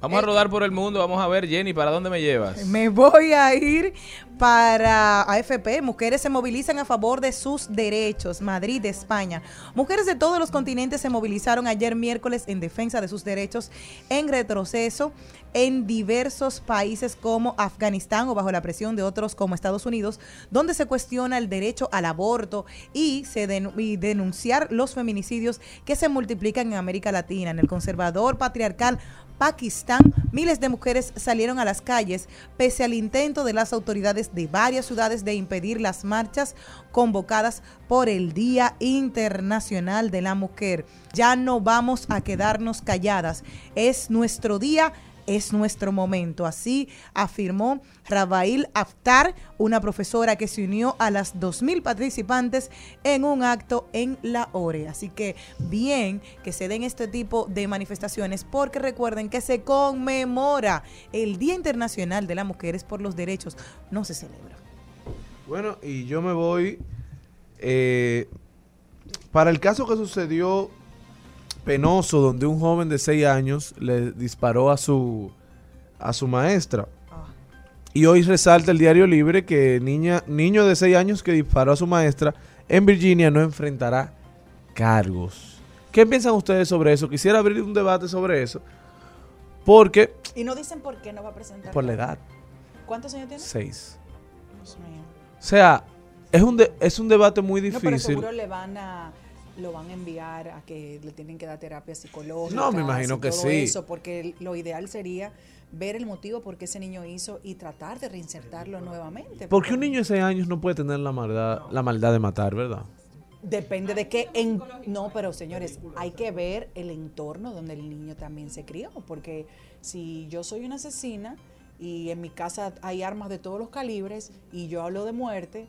Vamos a rodar por el mundo. Vamos a ver, Jenny, ¿para dónde me llevas? Me voy a ir para AFP, mujeres se movilizan a favor de sus derechos. Madrid, España. Mujeres de todos los continentes se movilizaron ayer miércoles en defensa de sus derechos en retroceso en diversos países como Afganistán o bajo la presión de otros como Estados Unidos, donde se cuestiona el derecho al aborto y, se denu- y denunciar los feminicidios que se multiplican en América Latina. En el conservador patriarcal Pakistán, miles de mujeres salieron a las calles pese al intento de las autoridades de varias ciudades de impedir las marchas convocadas por el Día Internacional de la Mujer. Ya no vamos a quedarnos calladas. Es nuestro día es nuestro momento. Así afirmó Rabail Aftar, una profesora que se unió a las 2.000 participantes en un acto en la ORE. Así que bien que se den este tipo de manifestaciones porque recuerden que se conmemora el Día Internacional de las Mujeres por los Derechos. No se celebra. Bueno, y yo me voy eh, para el caso que sucedió penoso, donde un joven de 6 años le disparó a su, a su maestra. Y hoy resalta el diario libre que niña, niño de 6 años que disparó a su maestra en Virginia no enfrentará cargos. ¿Qué piensan ustedes sobre eso? Quisiera abrir un debate sobre eso. Porque, Y no dicen por qué no va a presentar. por la edad, ¿Cuántos años tiene? 6. Dios mío. O sea, es un, de- es un debate muy No, pero difícil. seguro le van a lo van a enviar a que le tienen que dar terapia psicológica. No, me imagino que todo sí. Eso, porque lo ideal sería ver el motivo por qué ese niño hizo y tratar de reinsertarlo nuevamente. Porque un niño de 6 años no puede tener la maldad, la maldad de matar, ¿verdad? Depende de qué. En, no, pero señores, hay que ver el entorno donde el niño también se crió. Porque si yo soy una asesina y en mi casa hay armas de todos los calibres y yo hablo de muerte,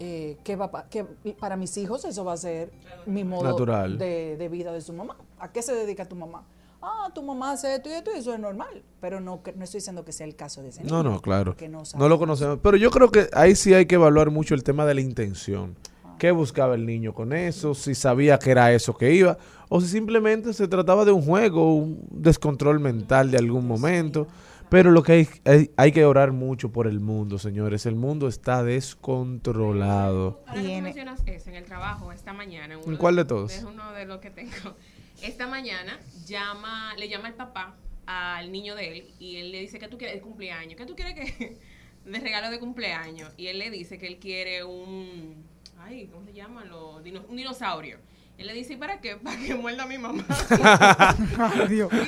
eh, ¿qué va, pa- qué- para mis hijos eso va a ser mi modo Natural. De, de vida de su mamá. ¿A qué se dedica tu mamá? Ah, tu mamá hace esto y esto y eso es normal. Pero no, que- no estoy diciendo que sea el caso de ese No, niño, no, claro. no lo conocemos. Pero yo creo que ahí sí hay que evaluar mucho el tema de la intención. ¿Qué buscaba el niño con eso? Si sabía que era eso que iba. O si simplemente se trataba de un juego, un descontrol mental de algún momento. Pero lo que hay, hay, hay que orar mucho por el mundo, señores. El mundo está descontrolado. Ahora que mencionas eso en el trabajo esta mañana. uno ¿En cuál de todos? Es uno de los que tengo. Esta mañana llama, le llama el papá al niño de él y él le dice que tú quieres el cumpleaños. ¿Qué tú quieres que *laughs* de regalo de cumpleaños? Y él le dice que él quiere un ay, ¿cómo se llaman los un dinosaurio? Él le dice, ¿y para qué? *laughs* Para que muerda a mi mamá. *laughs*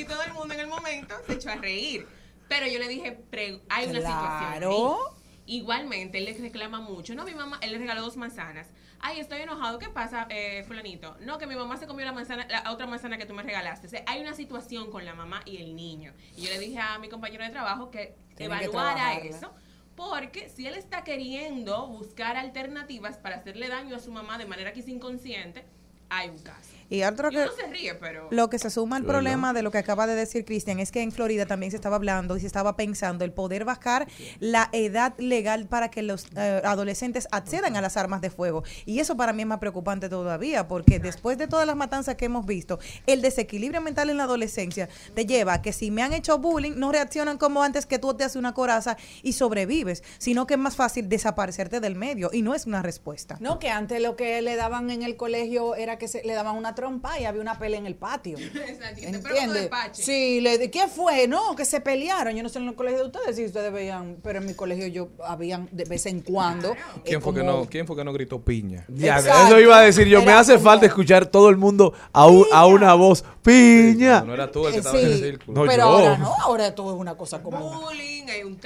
Y todo el mundo en el momento se echó a reír. Pero yo le dije, "Pre- hay una situación. Claro. ahí". Igualmente, él le reclama mucho. No, mi mamá, él le regaló dos manzanas. Ay, estoy enojado. ¿Qué pasa, eh, fulanito? No, que mi mamá se comió la manzana, la otra manzana que tú me regalaste. O sea, hay una situación con la mamá y el niño. Y yo le dije a mi compañero de trabajo que Tienen evaluara eso. Porque si él está queriendo buscar alternativas para hacerle daño a su mamá de manera que es inconsciente, hay un caso. Y otro que uno se ríe, pero... lo que se suma al problema de lo que acaba de decir Cristian es que en Florida también se estaba hablando y se estaba pensando el poder bajar la edad legal para que los eh, adolescentes accedan a las armas de fuego. Y eso para mí es más preocupante todavía porque después de todas las matanzas que hemos visto, el desequilibrio mental en la adolescencia te lleva a que si me han hecho bullying no reaccionan como antes que tú te haces una coraza y sobrevives, sino que es más fácil desaparecerte del medio y no es una respuesta. No, que antes lo que le daban en el colegio era que se, le daban una trompa y había una pelea en el patio. *laughs* Exacto. Sí, le, ¿qué fue? No, que se pelearon. Yo no sé en el colegio de ustedes si ustedes veían, pero en mi colegio yo habían de vez en cuando. eh, ¿Quién fue, que no, ¿Quién fue que no gritó piña? Ya, eso iba a decir yo. Me hace como- falta escuchar todo el mundo a, un- a una voz. ¡Piña! No era tú el que Eh, estaba en el sí, círculo. No, pero yo. ahora no, ahora todo es una cosa común. bullying, hay un...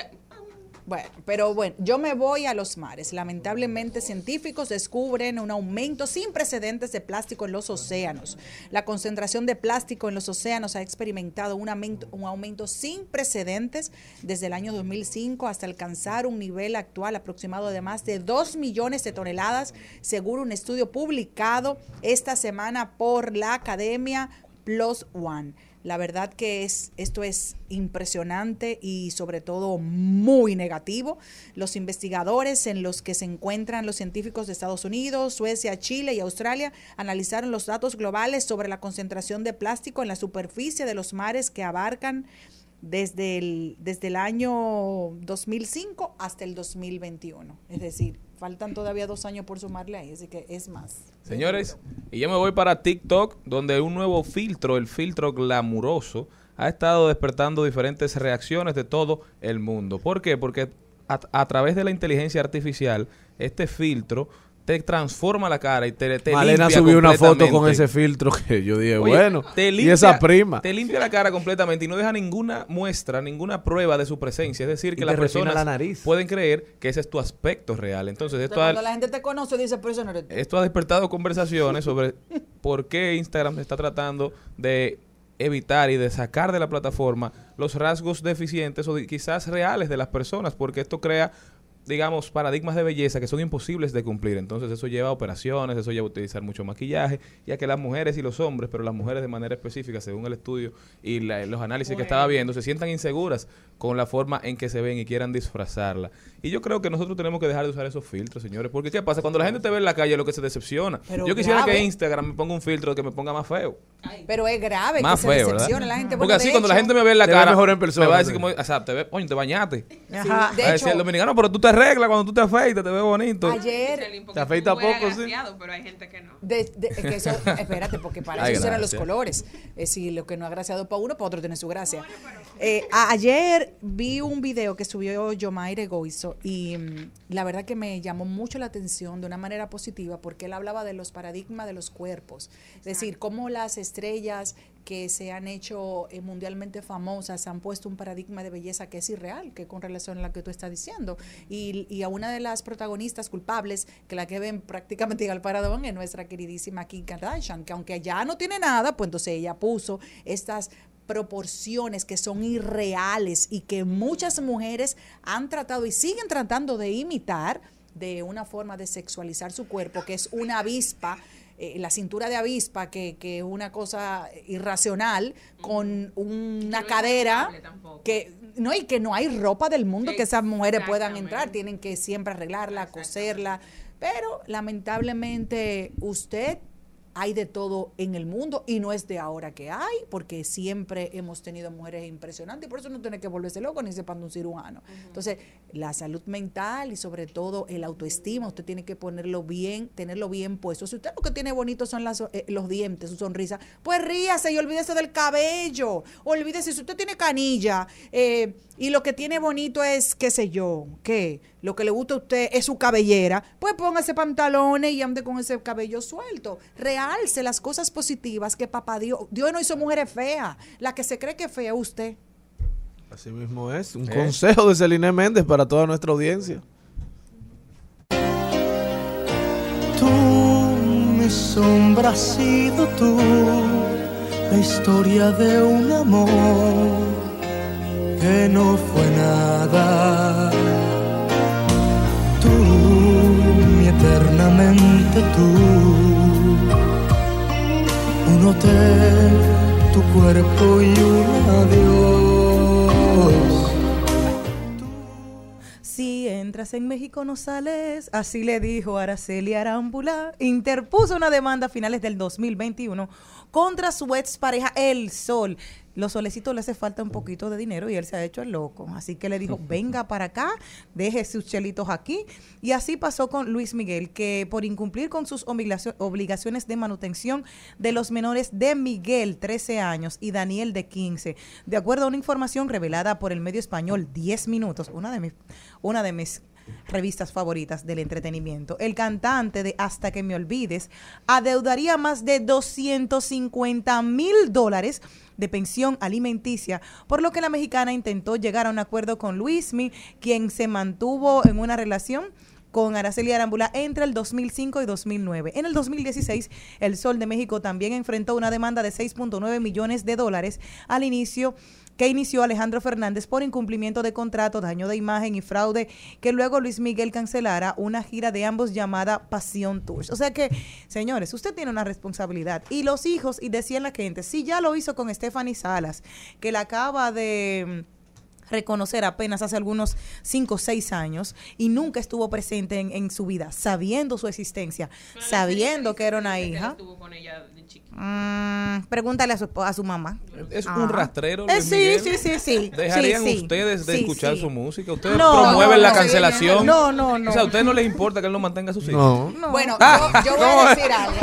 Bueno, pero bueno, yo me voy a los mares. Lamentablemente, científicos descubren un aumento sin precedentes de plástico en los océanos. La concentración de plástico en los océanos ha experimentado un aumento, un aumento sin precedentes desde el año 2005 hasta alcanzar un nivel actual aproximado de más de 2 millones de toneladas, según un estudio publicado esta semana por la Academia Plus One. La verdad que es, esto es impresionante y sobre todo muy negativo. Los investigadores en los que se encuentran los científicos de Estados Unidos, Suecia, Chile y Australia analizaron los datos globales sobre la concentración de plástico en la superficie de los mares que abarcan desde el, desde el año 2005 hasta el 2021. Es decir, faltan todavía dos años por sumarle ahí, así que es más. Señores, y yo me voy para TikTok, donde un nuevo filtro, el filtro glamuroso, ha estado despertando diferentes reacciones de todo el mundo. ¿Por qué? Porque a, a través de la inteligencia artificial, este filtro te transforma la cara y te, te Malena limpia subió una foto con ese filtro que yo dije, Oye, bueno, te y limpia- esa prima. Te limpia la cara completamente y no deja ninguna muestra, ninguna prueba de su presencia. Es decir, que Y las personas la nariz. pueden creer que ese es tu aspecto real. Entonces, Entonces, esto ha, cuando la gente te conoce, dice, pero eso no eres tú". esto ha despertado conversaciones sobre *laughs* por qué Instagram está tratando de evitar y de sacar de la plataforma los rasgos deficientes o de- quizás reales de las personas, porque esto crea digamos, paradigmas de belleza que son imposibles de cumplir. Entonces eso lleva a operaciones, eso lleva a utilizar mucho maquillaje, y a que las mujeres y los hombres, pero las mujeres de manera específica, según el estudio y la- los análisis que estaba viendo, se sientan inseguras con la forma en que se ven y quieran disfrazarla. Y yo creo que nosotros tenemos que dejar de usar esos filtros, señores, porque ¿qué pasa? Cuando la gente te ve en la calle, lo que se decepciona. Pero yo quisiera grave. que Instagram me ponga un filtro que me ponga más feo. Pero es grave Más que feo, se ¿verdad? decepcione la gente. Porque así cuando la gente me ve en la cara, mejor en persona, me va a decir como, o sea, te ve, oye, te bañaste. Ajá. de Va a decir hecho- el dominicano, pero tú te arreglas cuando tú te afeitas, te ves bonito. Ayer, Te afeita tú eres poco, sí. pero hay gente que no. De, de- es que eso, espérate, porque para Ay, eso eran los colores. Es decir, lo que no ha graciado para uno, para otro tiene su gracia. Eh, ayer vi un video que subió Yomaire Goizo y mm, la verdad que me llamó mucho la atención de una manera positiva porque él hablaba de los paradigmas de los cuerpos. Es decir, cómo las estrellas que se han hecho eh, mundialmente famosas han puesto un paradigma de belleza que es irreal, que con relación a la que tú estás diciendo. Y, y a una de las protagonistas culpables, que la que ven prácticamente al paradón, es nuestra queridísima Kim Kardashian, que aunque ya no tiene nada, pues entonces ella puso estas proporciones que son irreales y que muchas mujeres han tratado y siguen tratando de imitar de una forma de sexualizar su cuerpo, que es una avispa, eh, la cintura de avispa, que que es una cosa irracional, con una cadera que no y que no hay ropa del mundo que esas mujeres puedan entrar, tienen que siempre arreglarla, coserla, pero lamentablemente usted hay de todo en el mundo y no es de ahora que hay, porque siempre hemos tenido mujeres impresionantes y por eso no tiene que volverse loco ni sepan de un cirujano. Entonces, la salud mental y sobre todo el autoestima, usted tiene que ponerlo bien, tenerlo bien puesto. Si usted lo que tiene bonito son las, eh, los dientes, su sonrisa, pues ríase y olvídese del cabello. Olvídese, si usted tiene canilla eh, y lo que tiene bonito es, qué sé yo, qué, lo que le gusta a usted es su cabellera, pues póngase pantalones y ande con ese cabello suelto. Realce las cosas positivas que papá Dios, Dios no hizo mujeres feas. La que se cree que es fea es usted. Así mismo es. Un Eh. consejo de Celine Méndez para toda nuestra audiencia. Tú, mi sombra, has sido tú, la historia de un amor que no fue nada. Tú, mi eternamente tú, tu cuerpo y un adiós. Si entras en México no sales, así le dijo Araceli Arámbula. Interpuso una demanda a finales del 2021 contra su ex pareja El Sol. Los solecitos le hace falta un poquito de dinero y él se ha hecho el loco. Así que le dijo, venga para acá, deje sus chelitos aquí. Y así pasó con Luis Miguel, que por incumplir con sus obligacio- obligaciones de manutención de los menores de Miguel, 13 años, y Daniel, de 15, de acuerdo a una información revelada por el medio español 10 minutos, una de mis, una de mis revistas favoritas del entretenimiento. El cantante de Hasta que me olvides adeudaría más de 250 mil dólares de pensión alimenticia, por lo que la mexicana intentó llegar a un acuerdo con Luismi, quien se mantuvo en una relación con Araceli Arambula entre el 2005 y 2009. En el 2016, el Sol de México también enfrentó una demanda de 6.9 millones de dólares al inicio que inició Alejandro Fernández por incumplimiento de contrato, daño de imagen y fraude, que luego Luis Miguel cancelara una gira de ambos llamada Pasión Tours. O sea que, señores, usted tiene una responsabilidad. Y los hijos, y decían la gente, si ya lo hizo con Stephanie Salas, que la acaba de reconocer apenas hace algunos 5 o 6 años y nunca estuvo presente en, en su vida, sabiendo su existencia, sabiendo que era una hija. Estuvo con ella de chiquita. Mm, pregúntale a su, a su mamá. Es un rastrero. Eh, Luis sí, Miguel. sí, sí, sí. ¿Dejarían Sí, sí. ustedes de Sí, escuchar sí. su música? ¿Ustedes No, promueven la no, cancelación? no, no, no. O sea, ¿a ustedes no les importa que él no mantenga a sus hijos? No. No. Bueno, Ah, yo, yo voy ¿cómo a decir algo.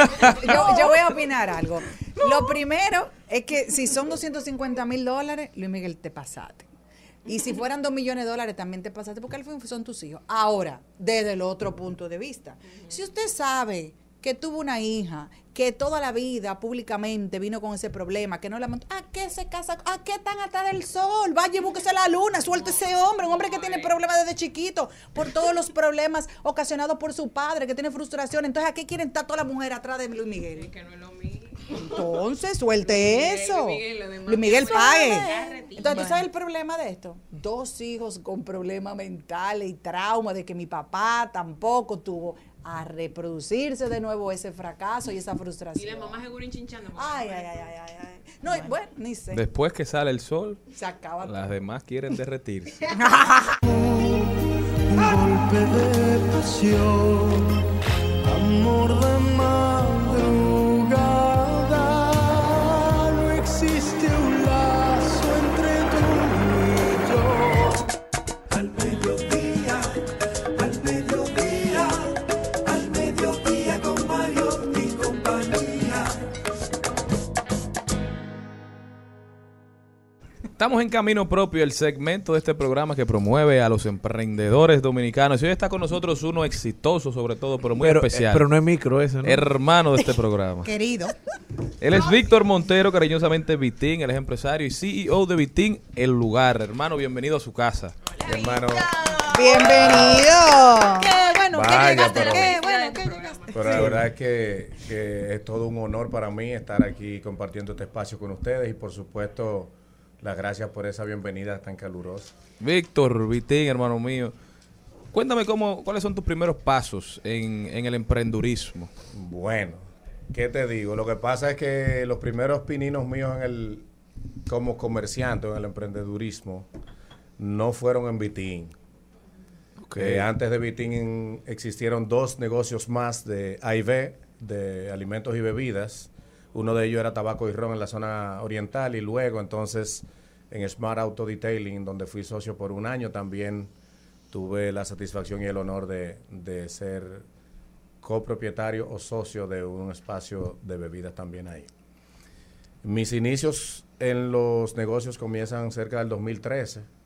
Yo, yo voy a opinar algo. Lo primero es que si son 250 mil dólares, Luis Miguel, te pasaste. Y si fueran 2 millones de dólares, también te pasaste, porque al fin son tus hijos. Ahora, desde el otro punto de vista, si usted sabe que tuvo una hija que toda la vida públicamente vino con ese problema, que no la montó, ¿a qué se casa? ¿A qué tan atrás del sol? Vaya y búsquese la luna, suelte ese hombre, un hombre que tiene problemas desde chiquito, por todos los problemas ocasionados por su padre, que tiene frustración. Entonces, ¿a qué quieren estar toda la mujer atrás de Luis Miguel? Que no es lo mismo. Entonces, suelte eso. Luis Miguel. Luis Miguel pague. Entonces, ¿tú sabes el problema de esto? Dos hijos con problemas mentales y trauma de que mi papá tampoco tuvo a reproducirse de nuevo ese fracaso y esa Y frustración. la mamá seguro hinchinchando. Ay, ay, ay, ay, ay, ay. No, y bueno, ni sé. Después que sale el sol, Se acaba todo. las demás quieren derretirse. Un *laughs* golpe de pasión, amor de madrugada. Estamos en camino propio, el segmento de este programa que promueve a los emprendedores dominicanos. Y hoy está con nosotros uno exitoso, sobre todo, pero muy Pero, eh, especial. pero no es micro ese, ¿no? Hermano de este programa. *laughs* Querido. Él es Víctor Montero, cariñosamente Vitín, él es empresario y CEO de Vitín El Lugar. Hermano, bienvenido a su casa. Hermano, Bienvenido. Qué bueno, que Vaya, llegaste. pero- Qué bueno, que llegaste. pero la verdad es que, que es todo un honor para mí estar aquí compartiendo este espacio con ustedes y por supuesto las gracias por esa bienvenida tan calurosa. Víctor Vitín, hermano mío. Cuéntame cómo, cuáles son tus primeros pasos en, en el emprendurismo. Bueno, ¿qué te digo? Lo que pasa es que los primeros pininos míos en el como comerciante en el emprendedurismo no fueron en Vitín. Eh, antes de Vitín existieron dos negocios más de AIB, de alimentos y bebidas. Uno de ellos era tabaco y ron en la zona oriental y luego entonces en Smart Auto Detailing, donde fui socio por un año, también tuve la satisfacción y el honor de, de ser copropietario o socio de un espacio de bebidas también ahí. Mis inicios en los negocios comienzan cerca del 2013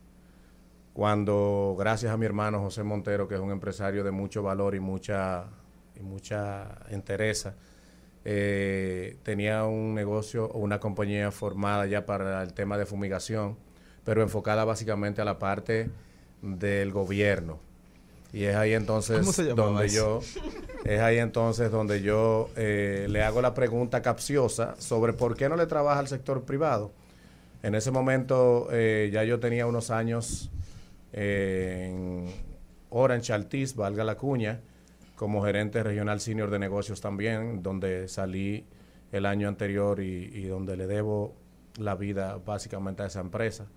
cuando gracias a mi hermano José Montero, que es un empresario de mucho valor y mucha, y mucha entereza, eh, tenía un negocio o una compañía formada ya para el tema de fumigación, pero enfocada básicamente a la parte del gobierno. Y es ahí entonces ¿Cómo se llamaba donde eso? yo es ahí entonces donde yo eh, le hago la pregunta capciosa sobre por qué no le trabaja al sector privado. En ese momento eh, ya yo tenía unos años eh, en Orange Altiz, valga la cuña, como gerente regional senior de negocios también, donde salí el año anterior y, y donde le debo la vida básicamente a esa empresa.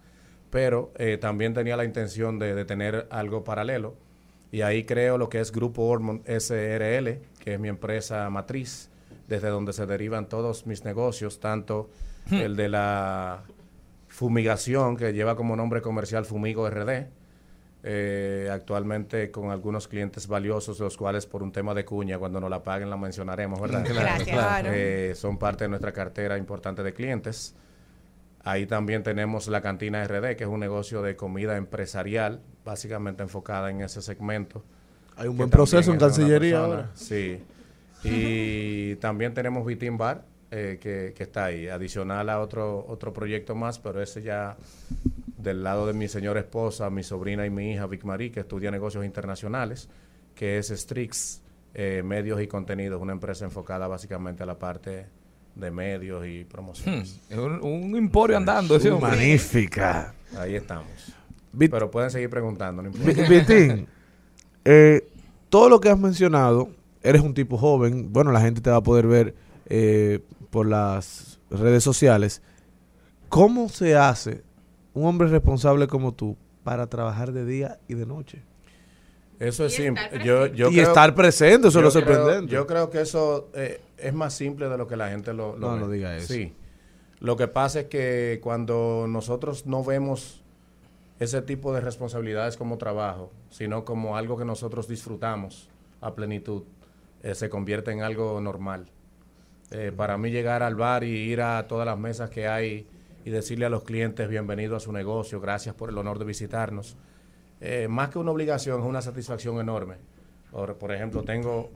Pero eh, también tenía la intención de, de tener algo paralelo y ahí creo lo que es Grupo Ormond SRL, que es mi empresa matriz, desde donde se derivan todos mis negocios, tanto el de la fumigación, que lleva como nombre comercial Fumigo RD, eh, actualmente con algunos clientes valiosos, los cuales por un tema de cuña, cuando nos la paguen la mencionaremos, ¿verdad? Claro, *laughs* claro. Eh, son parte de nuestra cartera importante de clientes. Ahí también tenemos la cantina RD, que es un negocio de comida empresarial, básicamente enfocada en ese segmento. Hay un buen proceso en Cancillería persona. ahora. Sí. Y también tenemos Vitín Bar, eh, que, que está ahí, adicional a otro, otro proyecto más, pero ese ya del lado de mi señora esposa, mi sobrina y mi hija, Vic Marie, que estudia negocios internacionales, que es Strix eh, Medios y Contenidos, una empresa enfocada básicamente a la parte de medios y promociones. Es un, un emporio andando ese hombre. Magnífica. Ahí estamos. Pero pueden seguir preguntando, no importa. *laughs* Eh, todo lo que has mencionado, eres un tipo joven, bueno, la gente te va a poder ver eh, por las redes sociales. ¿Cómo se hace un hombre responsable como tú para trabajar de día y de noche? Eso es simple. Yo, yo y creo- estar presente, eso es lo creo- sorprendente. yo creo que eso eh, es más simple de lo que la gente lo, lo No, ve. no diga eso. Sí. Lo que pasa es que cuando nosotros no vemos ese tipo de responsabilidades como trabajo, sino como algo que nosotros disfrutamos a plenitud, eh, se convierte en algo normal. Eh, para mí llegar al bar y ir a todas las mesas que hay y decirle a los clientes bienvenido a su negocio, gracias por el honor de visitarnos, eh, más que una obligación, es una satisfacción enorme. Por, por ejemplo, tengo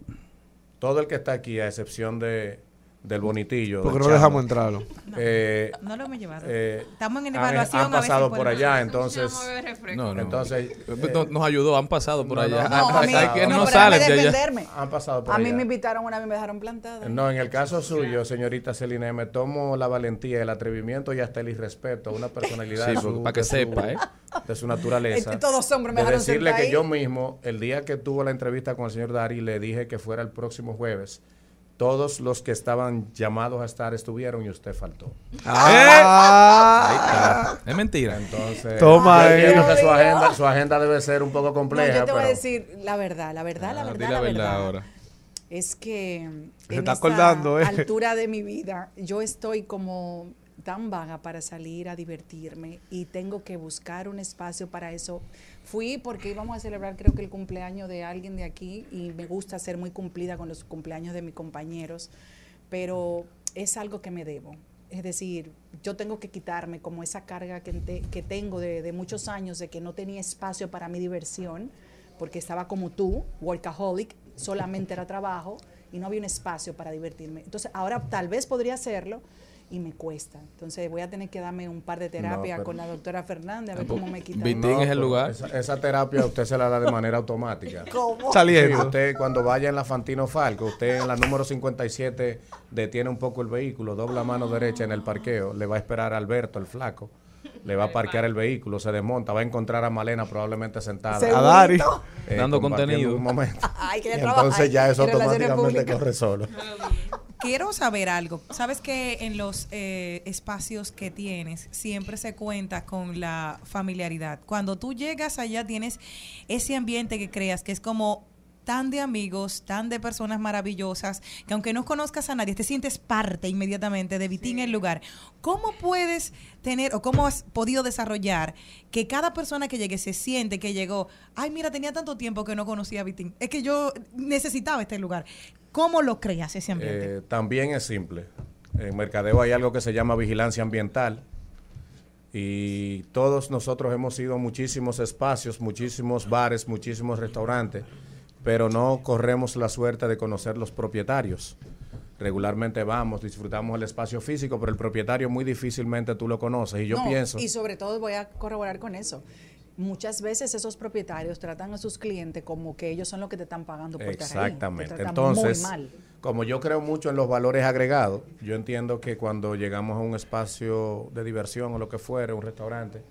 todo el que está aquí, a excepción de, del bonitillo. Porque del no dejamos entrarlo. eh, No lo hemos llevado. eh, Estamos en han- evaluación. Han, si pasado por allá, entonces. No, no. Entonces, eh, No- nos ayudó, han pasado por no, allá. no, *laughs* mí, salen de allá. han pasado por A mí allá. me invitaron una vez y me dejaron plantada. No, en el caso suyo, señorita Celine, me tomo la valentía, el atrevimiento y hasta el irrespeto a una *laughs* personalidad Sí, de porque- su- para que de su- sepa, ¿eh? de su naturaleza. Este, *laughs* todos hombres me de dejaron decirle que ahí. yo mismo, el día que tuvo la entrevista con el señor Dari, le dije que fuera el próximo jueves. Todos los que estaban llamados a estar estuvieron y usted faltó. Ah, Es mentira. Entonces, Toma yo ahí. entiendo que su agenda, su agenda debe ser un poco No, compleja. yo te voy a decir la verdad, la verdad, la Ah, verdad, la, verdad. verdad ahora. Es que Se en está esta acordando, ¿eh? altura de mi vida, yo estoy como tan vaga para salir a divertirme y tengo que buscar un espacio para eso. Fui porque íbamos a celebrar creo que el cumpleaños de alguien de aquí y me gusta ser muy cumplida con los cumpleaños de mis compañeros, pero es algo que me debo. Es decir, yo tengo que quitarme como esa carga que, que tengo de, de muchos años de que no tenía espacio para mi diversión, porque estaba como tú, workaholic, solamente era trabajo y no había un espacio para divertirme. Entonces, ahora tal vez podría hacerlo y me cuesta. Entonces, voy a tener que darme un par de terapias con la doctora Fernández a ver cómo me quita. Vitín No, es el lugar. Esa, esa terapia usted se la da de manera automática. *laughs* ¿Cómo? Sí, Saliendo. usted cuando vaya en la Fantino Falco, usted en la número 57 detiene un poco el vehículo, dobla mano derecha en el parqueo, le va a esperar a Alberto, el flaco, le va a parquear el vehículo, se desmonta, va a encontrar a Malena probablemente sentada. A Dari. eh, Dando contenido. Un momento. *laughs* Ay, que Y entonces ya eso automáticamente públicas. corre solo. *laughs* Quiero saber algo. Sabes que en los eh, espacios que tienes siempre se cuenta con la familiaridad. Cuando tú llegas allá tienes ese ambiente que creas que es como tan de amigos, tan de personas maravillosas, que aunque no conozcas a nadie, te sientes parte inmediatamente de Vitín el lugar. ¿Cómo puedes tener o cómo has podido desarrollar que cada persona que llegue se siente que llegó, ay, mira, tenía tanto tiempo que no conocía a Vitín, es que yo necesitaba este lugar? ¿Cómo lo creas ese ambiente? Eh, también es simple. En Mercadeo hay algo que se llama vigilancia ambiental. Y todos nosotros hemos ido a muchísimos espacios, muchísimos bares, muchísimos restaurantes, pero no corremos la suerte de conocer los propietarios. Regularmente vamos, disfrutamos el espacio físico, pero el propietario muy difícilmente tú lo conoces. Y yo No, pienso... Y sobre todo voy a corroborar con eso. Muchas veces esos propietarios tratan a sus clientes como que ellos son los que te están pagando por estar ahí. Te Exactamente. tratan Entonces, muy mal. como yo creo mucho en los valores agregados, yo entiendo que cuando llegamos a un espacio de diversión o lo que fuera, un restaurante,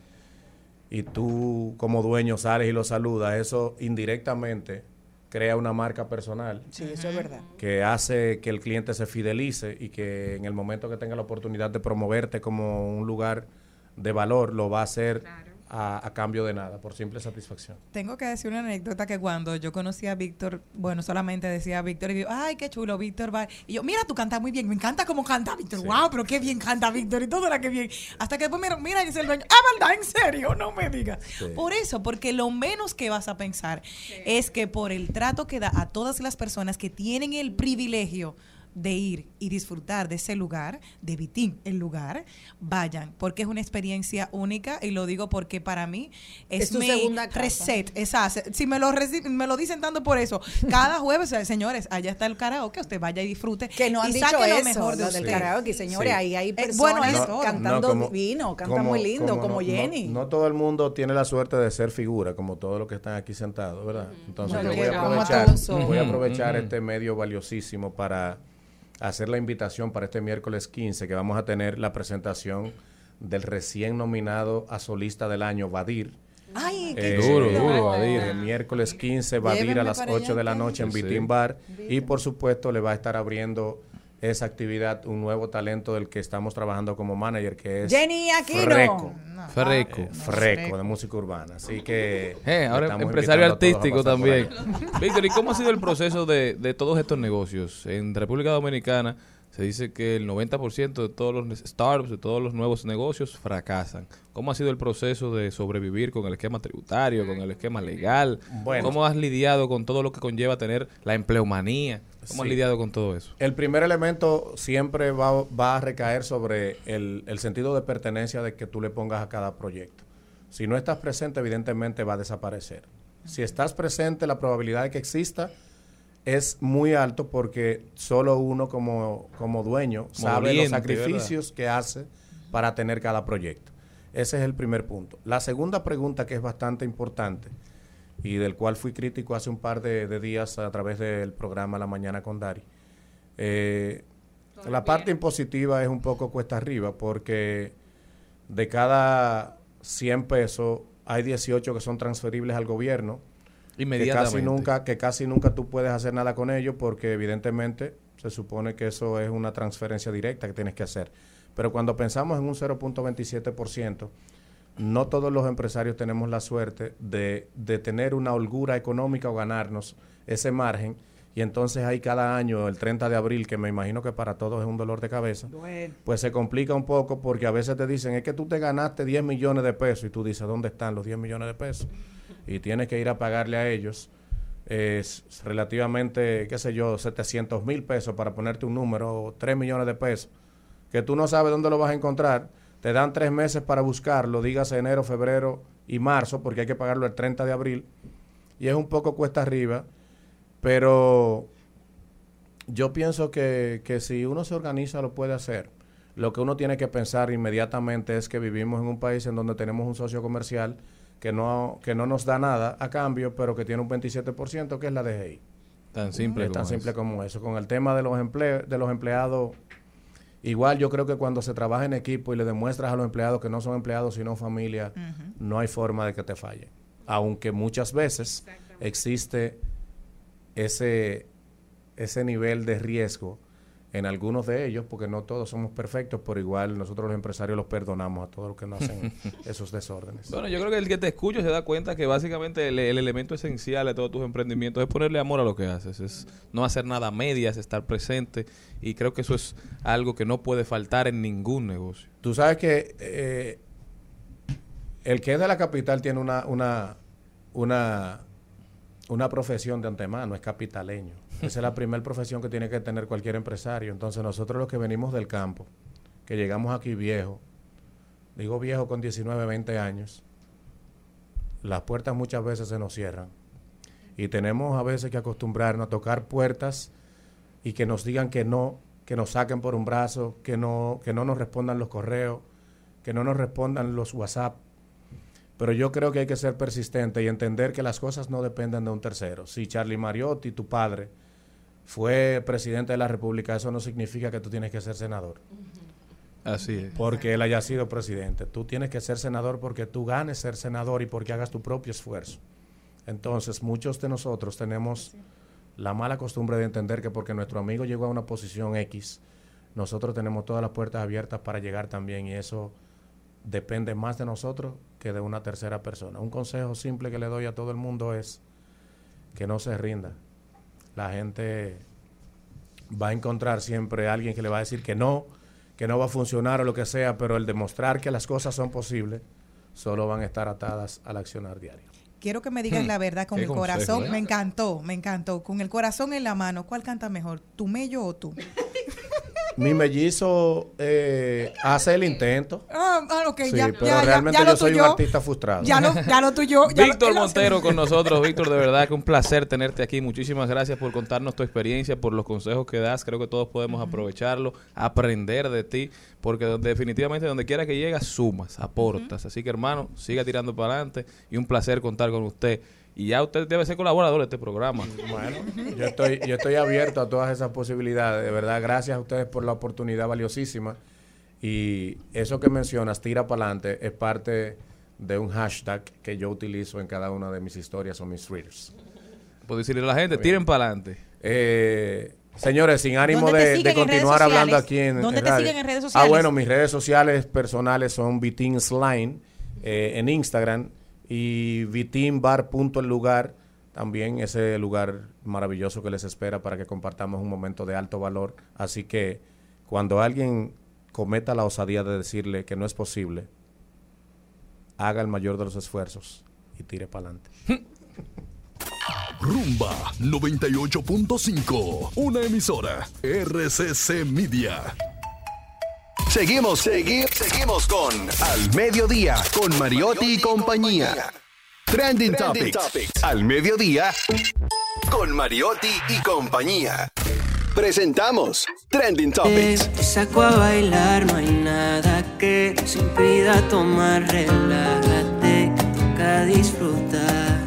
y tú como dueño sales y lo saludas, eso indirectamente crea una marca personal Sí, eso es verdad. que hace que el cliente se fidelice y que en el momento que tenga la oportunidad de promoverte como un lugar de valor, lo va a hacer a, a cambio de nada, por simple satisfacción. Tengo que decir una anécdota que cuando yo conocí a Víctor, bueno, solamente decía Víctor y digo, ay, qué chulo, Víctor va. Y yo, mira, tú cantas muy bien, me encanta cómo canta Víctor, wow, pero qué bien canta Víctor y todo era que bien. Hasta que después mira, mira, dice el dueño, ah, ¿verdad? ¿En serio? No me digas. Por eso, porque lo menos que vas a pensar es que por el trato que da a todas las personas que tienen el privilegio de ir y disfrutar de ese lugar, de Vitín, el lugar, vayan, porque es una experiencia única y lo digo porque para mí es, mi segunda reset, esa, si me lo, me lo dicen tanto por eso, cada *laughs* jueves, señores, allá está el karaoke, usted vaya y disfrute. Que no han y dicho saque lo eso, mejor de lo del karaoke, señores, Sí. ahí hay Eh, personas bueno, es cantando No, como- divino, cantan como- muy lindo, como, no- Jenny. No, no todo el mundo tiene la suerte de ser figura, como todos los que están aquí sentados, ¿verdad? Entonces Bueno, yo voy a aprovechar, voy a aprovechar este medio valiosísimo para hacer la invitación para este miércoles 15, que vamos a tener la presentación del recién nominado a solista del año, Badir. Ay, Eh, qué Duro, duro, Badir. El miércoles 15 va a ir Llévenme a las para 8 allá, de la noche en Sí. Bitín Bar y por supuesto le va a estar abriendo esa actividad un nuevo talento del que estamos trabajando como manager, que es Jenny Aquino. Freco. Freco. Eh, Freco, de música urbana. Así que... Eh, ahora estamos empresario artístico también. *laughs* Víctor, ¿y cómo ha sido el proceso de, de todos estos negocios? En República Dominicana se dice que el 90% de todos los startups, de todos los nuevos negocios fracasan. ¿Cómo ha sido el proceso de sobrevivir con el esquema tributario, con el esquema legal? Bueno. ¿Cómo has lidiado con todo lo que conlleva tener la empleomanía? ¿Cómo has lidiado con todo eso? El primer elemento siempre va, va a recaer sobre el, el sentido de pertenencia de que tú le pongas a cada proyecto. Si no estás presente, evidentemente va a desaparecer. Si estás presente, la probabilidad de que exista es muy alto porque solo uno como, como dueño sabe los sacrificios que hace para tener cada proyecto. Ese es el primer punto. La segunda pregunta que es bastante importante y del cual fui crítico hace un par de, de días a través del programa La Mañana con Dari. Eh, la parte impositiva es un poco cuesta arriba porque de cada 100 pesos hay 18 que son transferibles al gobierno que casi nunca que casi nunca tú puedes hacer nada con ellos porque evidentemente se supone que eso es una transferencia directa que tienes que hacer. Pero cuando pensamos en un 0.27%, no todos los empresarios tenemos la suerte de, de tener una holgura económica o ganarnos ese margen. Y entonces hay cada año, el 30 de abril, que me imagino que para todos es un dolor de cabeza, pues se complica un poco porque a veces te dicen, es que tú te ganaste 10 millones de pesos y tú dices, ¿dónde están los 10 millones de pesos? Y tienes que ir a pagarle a ellos es relativamente, qué sé yo, 700 mil pesos para ponerte un número, o 3 millones de pesos, que tú no sabes dónde lo vas a encontrar. Te dan tres meses para buscarlo, dígase enero, febrero y marzo, porque hay que pagarlo el 30 de abril. Y es un poco cuesta arriba, pero yo pienso que, que si uno se organiza lo puede hacer. Lo que uno tiene que pensar inmediatamente es que vivimos en un país en donde tenemos un socio comercial que no, que no nos da nada a cambio, pero que tiene un 27%, que es la DGI. Tan simple Es tan como simple eso. como eso. Con el tema de los, emple de los empleados, igual yo creo que cuando se trabaja en equipo y le demuestras a los empleados que no son empleados sino familia, no hay forma de que te falle. Aunque muchas veces existe ese, ese nivel de riesgo en algunos de ellos, porque no todos somos perfectos, pero igual nosotros los empresarios los perdonamos a todos los que no hacen *laughs* esos desórdenes. Bueno, yo creo que el que te escucha se da cuenta que básicamente el, el elemento esencial de todos tus emprendimientos es ponerle amor a lo que haces, es no hacer nada a medias, estar presente y creo que eso es algo que no puede faltar en ningún negocio. Tú sabes que eh, el que es de la capital tiene una, una, una, una profesión de antemano, es capitaleño. Esa es la primera profesión que tiene que tener cualquier empresario. Entonces nosotros los que venimos del campo, que llegamos aquí viejo, digo viejo con 19, 20 años, las puertas muchas veces se nos cierran. Y tenemos a veces que acostumbrarnos a tocar puertas y que nos digan que no, que nos saquen por un brazo, que no, que no nos respondan los correos, que no nos respondan los WhatsApp. Pero yo creo que hay que ser persistente y entender que las cosas no dependen de un tercero. Si Charlie Mariotti, tu padre, fue presidente de la República, eso no significa que tú tienes que ser senador. Así es. Porque él haya sido presidente. Tú tienes que ser senador porque tú ganes ser senador y porque hagas tu propio esfuerzo. Entonces, muchos de nosotros tenemos la mala costumbre de entender que porque nuestro amigo llegó a una posición X, nosotros tenemos todas las puertas abiertas para llegar también y eso depende más de nosotros que de una tercera persona. Un consejo simple que le doy a todo el mundo es que no se rinda. La gente va a encontrar siempre a alguien que le va a decir que no, que no va a funcionar o lo que sea, pero el demostrar que las cosas son posibles solo van a estar atadas al accionar diario. Quiero que me digas Hmm, la verdad con qué el consejo, corazón. ¿eh? Me encantó, me encantó. Con el corazón en la mano, ¿cuál canta mejor? ¿Tu mello o tú? *laughs* Mi mellizo eh, hace el intento. Ah, ah, ok, Sí, ya, pero ya, ya, realmente ya yo lo soy tuyo- un artista frustrado. Ya lo, ya lo tuyo. ya lo- Víctor lo- Montero con nosotros. Víctor, de verdad que un placer *laughs* tenerte aquí. Muchísimas gracias por contarnos tu experiencia, por los consejos que das. Creo que todos podemos aprovecharlo, aprender de ti, porque definitivamente donde quiera que llegas, sumas, aportas. Así que, hermano, siga tirando para adelante y un placer contar con usted. Y ya usted debe ser colaborador de este programa. Bueno, yo estoy, yo estoy abierto a todas esas posibilidades. De verdad, gracias a ustedes por la oportunidad valiosísima. Y eso que mencionas, tira para adelante, es parte de un hashtag que yo utilizo en cada una de mis historias o mis readers. Puedo decirle a la gente, tiren para adelante. Eh, Señores, sin ánimo ¿Dónde te de, de continuar hablando aquí en, ¿Dónde en te radio. siguen en redes Ah, sociales? bueno, mis redes sociales personales son Vitin Slime eh, en Instagram y Vitin Bar punto el lugar, también ese lugar maravilloso que les espera para que compartamos un momento de alto valor. Así que cuando alguien cometa la osadía de decirle que no es posible, haga el mayor de los esfuerzos y tire para adelante. *laughs* Rumba 98.5, una emisora RCC Media. Seguimos, seguimos, seguimos con Al Mediodía, con Mariotti y compañía. Trending, Topics. Al Mediodía, con Mariotti y compañía. Presentamos Trending Topics. Te saco a bailar, no hay nada que se impida tomar, relájate, toca disfrutar.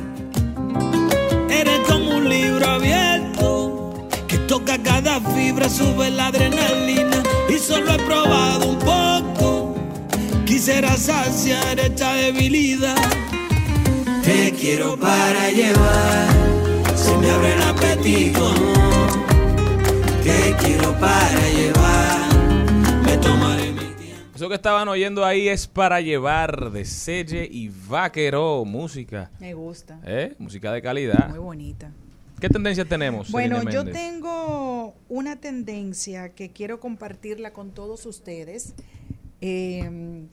Eres como un libro abierto que toca cada fibra, sube la adrenalina solo he probado un poco. Quisiera saciar esta debilidad. Te quiero para llevar, se me abre el apetito. Te quiero para llevar, me tomaré mi Eso que estaban oyendo ahí es para llevar de Selle y Vaqueró, música. Me gusta. ¿Eh? Música de calidad. Muy bonita. ¿Qué tendencia tenemos? Bueno, yo tengo una tendencia que quiero compartirla con todos ustedes. Eh,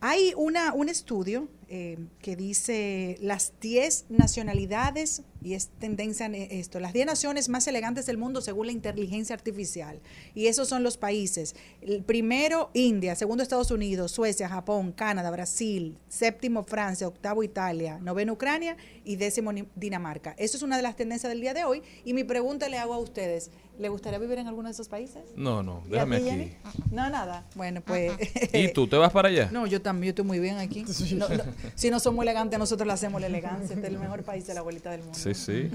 hay una, un estudio eh, que dice las 10 nacionalidades, y es tendencia en esto, las 10 naciones más elegantes del mundo según la inteligencia artificial. Y esos son los países. El primero, India. Segundo, Estados Unidos. Suecia, Japón, Canadá, Brasil. Séptimo, Francia. Octavo, Italia. Noveno, Ucrania. Y décimo, Dinamarca. Eso es una de las tendencias del día de hoy. Y mi pregunta le hago a ustedes. ¿Le gustaría vivir en alguno de esos países? No, no, ¿Y a déjame ti, aquí. Jenny? No, nada. Bueno, pues... ¿Y tú te vas para allá? No, yo también, yo estoy muy bien aquí. *laughs* No, no, si no somos elegantes, nosotros le hacemos la elegancia. Este es el mejor país de la abuelita del mundo. Sí, sí.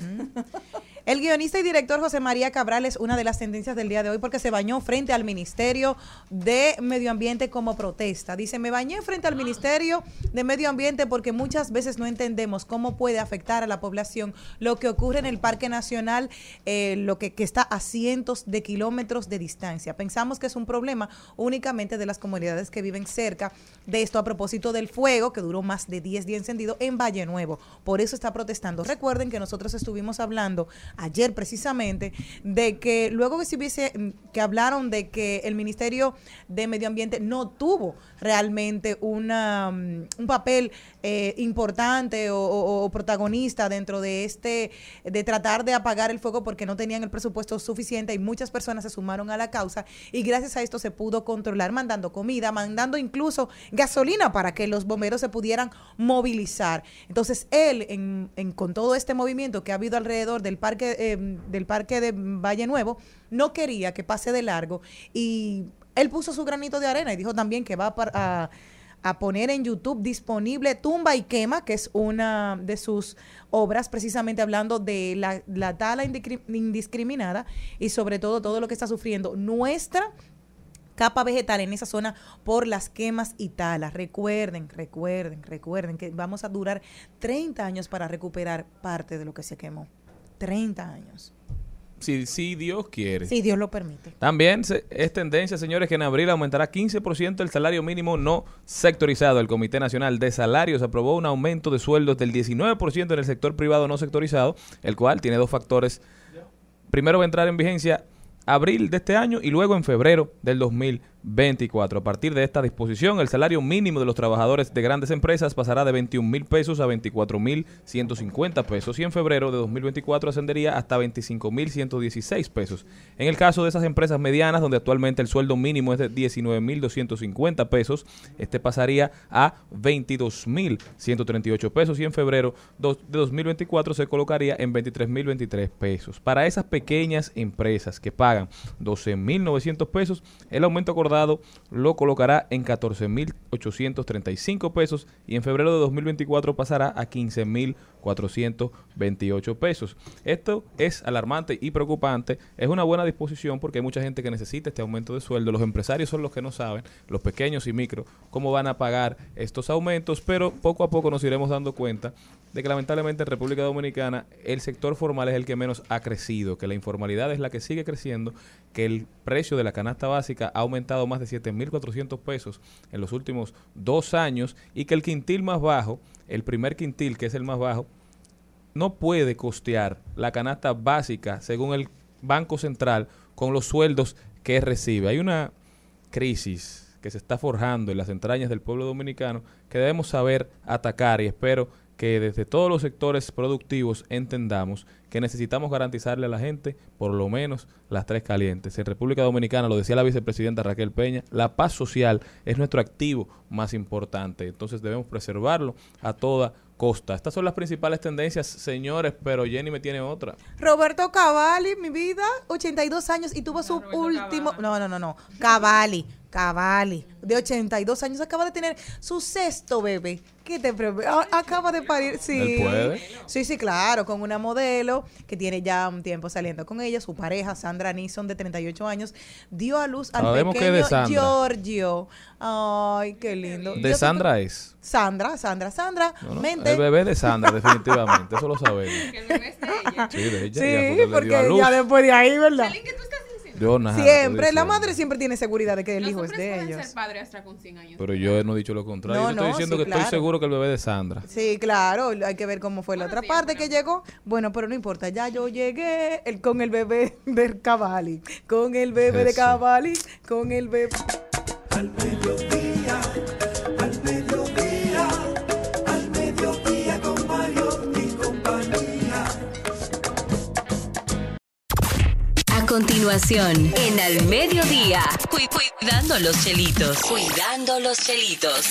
El guionista y director José María Cabral es una de las tendencias del día de hoy porque se bañó frente al Ministerio de Medio Ambiente como protesta. Dice, me bañé frente al Ministerio de Medio Ambiente porque muchas veces no entendemos cómo puede afectar a la población lo que ocurre en el Parque Nacional, eh, lo que, que está a cientos de kilómetros de distancia. Pensamos que es un problema únicamente de las comunidades que viven cerca de esto a propósito del fuego que duró más de 10 días encendido en Valle Nuevo. Por eso está protestando. Recuerden que nosotros estuvimos hablando ayer precisamente de que luego que se hubiese mm, que hablaron de que el Ministerio de Medio Ambiente no tuvo realmente una, mm, un papel eh, importante o, protagonista dentro de este de tratar de apagar el fuego porque no tenían el presupuesto suficiente y muchas personas se sumaron a la causa y gracias a esto se pudo controlar mandando comida, mandando incluso gasolina para que los bomberos se pudieran movilizar. Entonces él en- con todo este movimiento que ha habido alrededor del parque eh, del parque de Valle Nuevo no quería que pase de largo y él puso su granito de arena y dijo también que va a, poner en YouTube disponible Tumba y Quema, que es una de sus obras, precisamente hablando de la, la tala indiscri- indiscriminada y sobre todo todo lo que está sufriendo nuestra capa vegetal en esa zona por las quemas y talas. Recuerden, recuerden, recuerden que vamos a durar 30 años para recuperar parte de lo que se quemó. 30 años. Si, si Dios quiere. Si Dios lo permite. También se- es tendencia, señores, que en abril aumentará 15% el salario mínimo no sectorizado. El Comité Nacional de Salarios aprobó un aumento de sueldos del 19% en el sector privado no sectorizado, el cual tiene dos factores. Primero va a entrar en vigencia abril de este año y luego en febrero del 2024. A partir de esta disposición, el salario mínimo de los trabajadores de grandes empresas pasará de 21 mil pesos a 24 mil 150 pesos y en febrero de 2024 ascendería hasta 25 mil 116 pesos. En el caso de esas empresas medianas, donde actualmente el sueldo mínimo es de 19 mil 250 pesos, este pasaría a 22 mil 138 pesos y en febrero de 2024 se colocaría en 23 mil 23 pesos. Para esas pequeñas empresas que pagan 12 mil 900 pesos, el aumento acordado lo colocará en 14 mil 835 pesos y en febrero de 2024 pasará a 15 mil 428 pesos. Esto es alarmante y preocupante. Es una buena disposición porque hay mucha gente que necesita este aumento de sueldo. Los empresarios son los que no saben, los pequeños y micro, cómo van a pagar estos aumentos, pero poco a poco nos iremos dando cuenta de que lamentablemente en República Dominicana el sector formal es el que menos ha crecido, que la informalidad es la que sigue creciendo, que el precio de la canasta básica ha aumentado más de 7.400 pesos en los últimos dos años y que el quintil más bajo, el primer quintil que es el más bajo, no puede costear la canasta básica según el Banco Central con los sueldos que recibe. Hay una crisis que se está forjando en las entrañas del pueblo dominicano que debemos saber atacar y espero que desde todos los sectores productivos entendamos que necesitamos garantizarle a la gente por lo menos las tres calientes. En República Dominicana, lo decía la vicepresidenta Raquel Peña, la paz social es nuestro activo más importante. Entonces debemos preservarlo a toda costa. Estas son las principales tendencias, señores, pero Jenny me tiene otra. Roberto Cavalli, mi vida, 82 años y tuvo su último. No, no, no, no. Cavalli, Cavalli, de 82 años, acaba de tener su sexto bebé. ¿Qué te pre- a- Acaba de parir, sí. ¿Él puede? Sí, sí, claro, con una modelo que tiene ya un tiempo saliendo con ella, su pareja, Sandra Nison, de 38 años, dio a luz al Sabemos que pequeño de Sandra. Giorgio. Ay, qué lindo. De Yo Sandra es. Sandra, Sandra, Sandra, No, no, mente. El bebé de Sandra, definitivamente, eso lo sabemos. *laughs* Sí, de ella, Sí, ella fue que le dio a porque luz. ya después de ahí, ¿verdad? Yo nada, Siempre, la madre siempre tiene seguridad de que el Los hijo es de pueden ellos. ser padres hasta con 100 años. Pero yo no he dicho lo contrario. No, yo estoy no, diciendo sí, que estoy seguro que el bebé de Sandra. Sí, claro, hay que ver cómo fue la otra parte que llegó. Bueno, pero no importa, ya yo llegué el, con el bebé *laughs* de Cavalli, con el bebé de. Cavalli, con el bebé. Al mediodía, continuación, en Al Mediodía, cu- cuidando los chelitos. Cuidando los chelitos.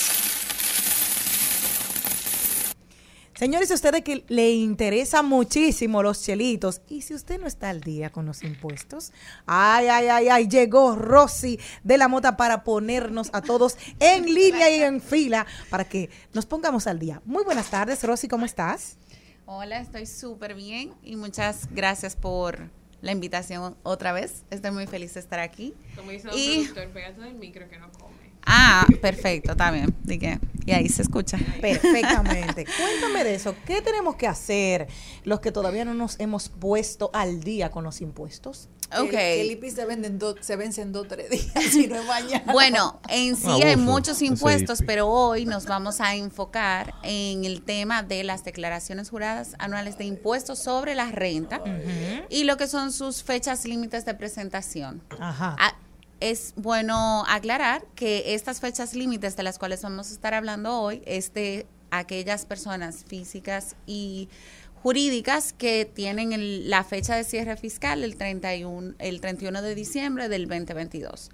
Señores, a ustedes que le interesa muchísimo los chelitos, y si usted no está al día con los impuestos, ay, ay, ay, ay, llegó Rosy de la Mota para ponernos a todos en *laughs* línea y en fila para que nos pongamos al día. Muy buenas tardes, Rosy, ¿cómo estás? Hola, estoy súper bien y muchas gracias por la invitación otra vez. Estoy muy feliz de estar aquí. Como dice Y, productor, pégate del micro que no come. Ah, perfecto, está bien. Dije, y ahí se escucha. Perfectamente. *laughs* Cuéntame de eso. ¿Qué tenemos que hacer los que todavía no nos hemos puesto al día con los impuestos? Ok. Que el IPI se, venden do- se vence en dos o tres días *laughs* y no es mañana. Bueno, en sí hay muchos impuestos, pero hoy nos vamos a enfocar en el tema de las declaraciones juradas anuales de impuestos sobre la renta y lo que son sus fechas límites de presentación. Ajá. Ah, es bueno aclarar que estas fechas límites de las cuales vamos a estar hablando hoy es de aquellas personas físicas y jurídicas que tienen el- la fecha de cierre fiscal el 31, el 31 de diciembre del 2022.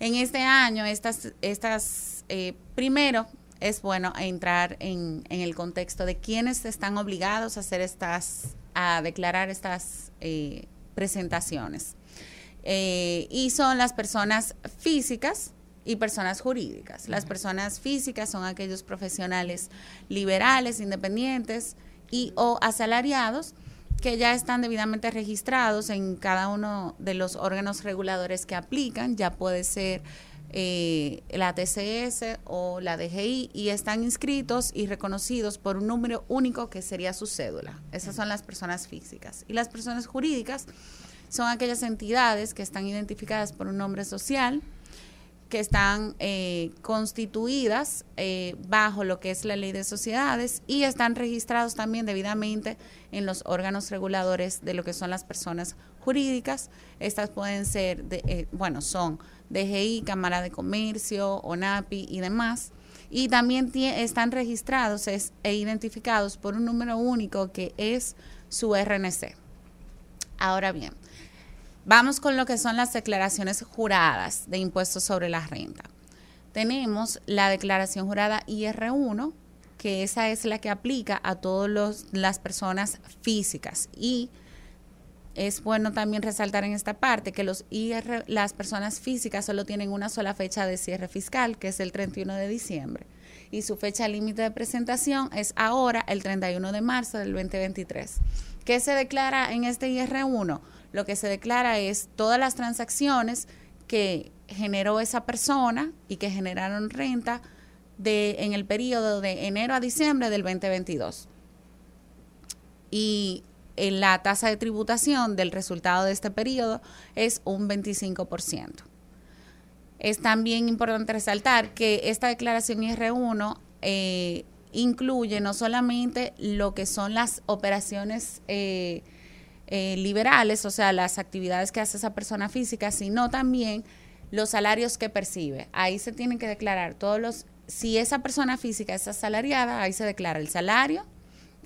En este año, estas, estas eh, primero es bueno entrar en, en el contexto de quiénes están obligados a hacer estas, a declarar estas eh, presentaciones. Eh, y son las personas físicas y personas jurídicas. Las personas físicas son aquellos profesionales liberales, independientes y o asalariados que ya están debidamente registrados en cada uno de los órganos reguladores que aplican, ya puede ser eh, la TCS o la DGI, y están inscritos y reconocidos por un número único que sería su cédula. Esas son las personas físicas. Y las personas jurídicas son aquellas entidades que están identificadas por un nombre social, que están eh, constituidas eh, bajo lo que es la ley de sociedades y están registrados también debidamente en los órganos reguladores de lo que son las personas jurídicas. Estas pueden ser, de, eh, bueno, son DGI, Cámara de Comercio, ONAPI y demás. Y también están registrados e identificados por un número único que es su RNC. Ahora bien, Vamos con lo que son las declaraciones juradas de impuestos sobre la renta. Tenemos la declaración jurada IR1, que esa es la que aplica a todas las personas físicas. Y es bueno también resaltar en esta parte que los IR, las personas físicas solo tienen una sola fecha de cierre fiscal, que es el 31 de diciembre. Y su fecha límite de presentación es ahora, el 31 de marzo del 2023. ¿Qué se declara en este IR1? Lo que se declara es todas las transacciones que generó esa persona y que generaron renta en el periodo de enero a diciembre del 2022. y en la tasa de tributación del resultado de este periodo es un 25%. Es también importante resaltar que esta declaración IR1 eh, incluye no solamente lo que son las operaciones eh, eh, liberales, o sea, las actividades que hace esa persona física, sino también los salarios que percibe. Ahí se tienen que declarar todos los, si esa persona física es asalariada, ahí se declara el salario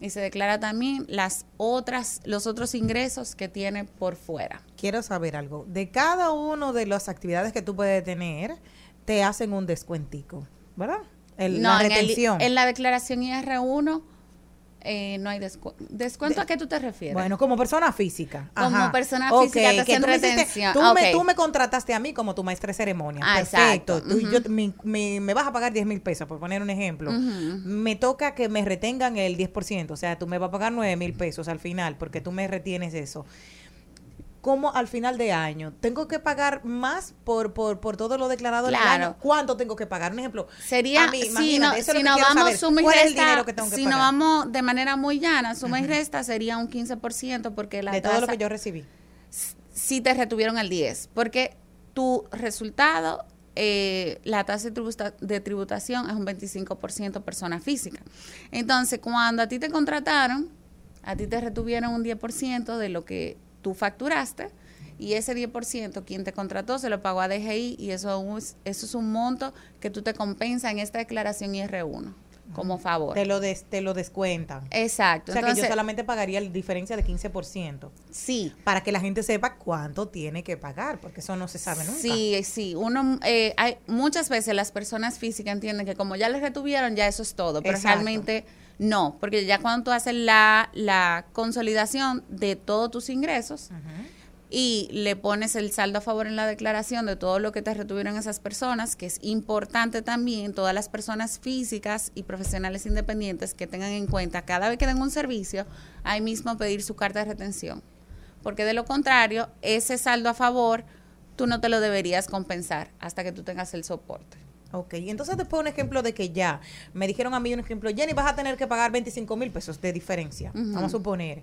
y se declara también las otras, los otros ingresos que tiene por fuera. Quiero saber algo. De cada uno de las actividades que tú puedes tener, te hacen un descuentico, ¿verdad? El- la en el- retención. En, la declaración IR1 eh, no hay descuento. ¿Descuento a qué tú te refieres? Bueno, como persona física. Como Ajá. persona física te que hacen tú me. Tú, Ah, me, ok. tú me contrataste a mí como tu maestra de ceremonia. Ah, Perfecto. exacto. Tú- yo- mi- mi- me vas a pagar 10 mil pesos, por poner un ejemplo. Me toca que me retengan el 10%. O sea, tú me vas a pagar 9 mil pesos al final porque tú me retienes eso. ¿Cómo al final de año? ¿Tengo que pagar más por, por, por todo lo declarado en el Claro. año? ¿Cuánto tengo que pagar? Un ejemplo. Sería, a mí, si, no, eso es si vamos saber. suma y ¿Cuál es el resta, dinero que tengo que si nos vamos de manera muy llana, suma y resta sería un 15% porque la de todo lo que yo recibí. si te retuvieron el 10, porque tu resultado, eh, la tasa de, tributa- de tributación es un 25% persona física. Entonces, cuando a ti te contrataron, a ti te retuvieron un 10% de lo que tú facturaste y ese 10% quien te contrató se lo pagó a DGI y eso es, eso es un monto que tú te compensa en esta declaración IR1 como favor. Te lo, des- te lo descuentan. Exacto. O sea que yo solamente pagaría la diferencia de 15%. Sí. Para que la gente sepa cuánto tiene que pagar, porque eso no se sabe nunca. Sí, sí. Uno, eh, hay, muchas veces las personas físicas entienden que como ya les retuvieron, ya eso es todo. Pero Exacto. realmente no, porque ya cuando tú haces la, la consolidación de todos tus ingresos y le pones el saldo a favor en la declaración de todo lo que te retuvieron esas personas, que es importante también, todas las personas físicas y profesionales independientes que tengan en cuenta cada vez que den un servicio, ahí mismo pedir su carta de retención porque de lo contrario, ese saldo a favor tú no te lo deberías compensar hasta que tú tengas el soporte. Ok, entonces después un ejemplo de que ya me dijeron a mí un ejemplo, Jenny, vas a tener que pagar 25 mil pesos de diferencia. Vamos a suponer.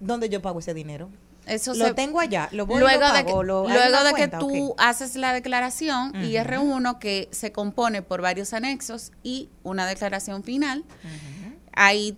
¿Dónde yo pago ese dinero? Eso lo se- tengo allá, lo voy luego lo de que, lo- ¿hay luego de cuenta? que tú Ok. haces la declaración Ujú. IR1 que se compone por varios anexos y una declaración final, ahí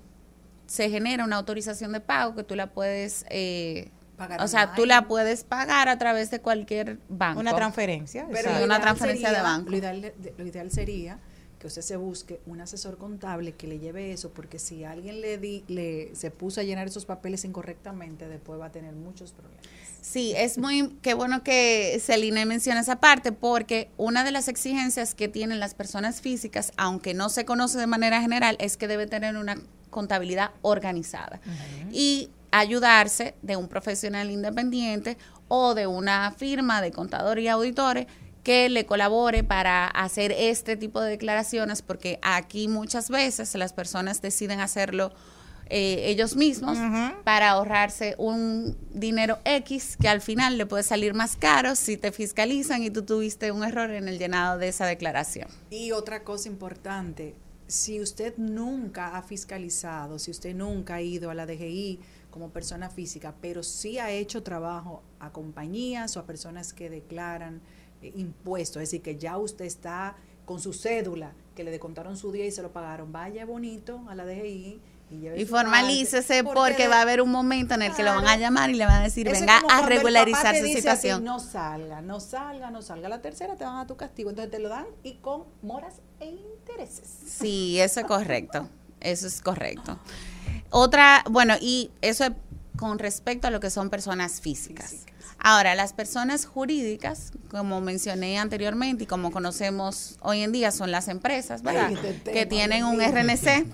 se genera una autorización de pago que tú la puedes, eh, Pagar o sea, tú la puedes pagar a través de cualquier banco. Una transferencia. Pero una transferencia de banco. Lo ideal, de- lo ideal sería que usted se busque un asesor contable que le lleve eso, porque si alguien le, di, le se puso a llenar esos papeles incorrectamente, después va a tener muchos problemas. Sí, es muy, qué bueno que Celine menciona esa parte, porque una de las exigencias que tienen las personas físicas, aunque no se conoce de manera general, es que debe tener una contabilidad organizada y ayudarse de un profesional independiente o de una firma de contadores y auditores que le colabore para hacer este tipo de declaraciones, porque aquí muchas veces las personas deciden hacerlo eh, ellos mismos para ahorrarse un dinero X que al final le puede salir más caro si te fiscalizan y tú tuviste un error en el llenado de esa declaración. Y otra cosa importante, si usted nunca ha fiscalizado, si usted nunca ha ido a la DGI como persona física, pero sí ha hecho trabajo a compañías o a personas que declaran eh, impuestos, es decir, que ya usted está con su cédula, que le descontaron su día y se lo pagaron, vaya bonito a la DGI y, Y formalícese porque va a haber un momento en el que lo van a llamar y le van a decir, venga a regularizar su situación. no salga, no salga, no salga. La tercera te van a tu castigo. Entonces te lo dan y con moras e intereses. Sí, eso es correcto. Eso es correcto. Otra, bueno, y eso es con respecto a lo que son personas físicas. Ahora, las personas jurídicas, como mencioné anteriormente y como conocemos hoy en día, son las empresas, ¿verdad? Ay, tema, que tienen un. RNC.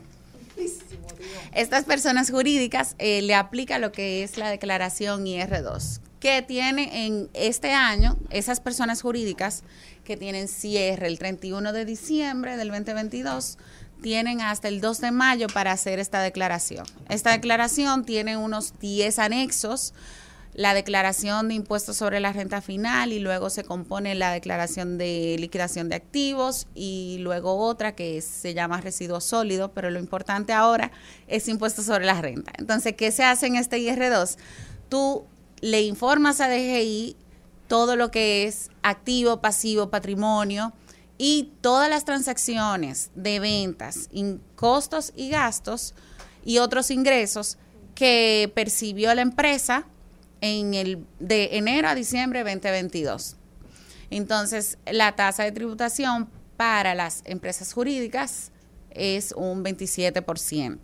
Estas personas jurídicas eh, le aplica lo que es la declaración IR2, que tiene en este año esas personas jurídicas que tienen cierre el 31 de diciembre del 2022 tienen hasta el 2 de mayo para hacer esta declaración. Esta declaración tiene unos 10 anexos la declaración de impuestos sobre la renta final y luego se compone la declaración de liquidación de activos y luego otra que se llama residuo sólido, pero lo importante ahora es impuestos sobre la renta. Entonces, ¿qué se hace en este IR2? Tú le informas a DGI todo lo que es activo, pasivo, patrimonio y todas las transacciones de ventas, costos y gastos y otros ingresos que percibió la empresa en el de enero a diciembre 2022. Entonces, la tasa de tributación para las empresas jurídicas es un 27%.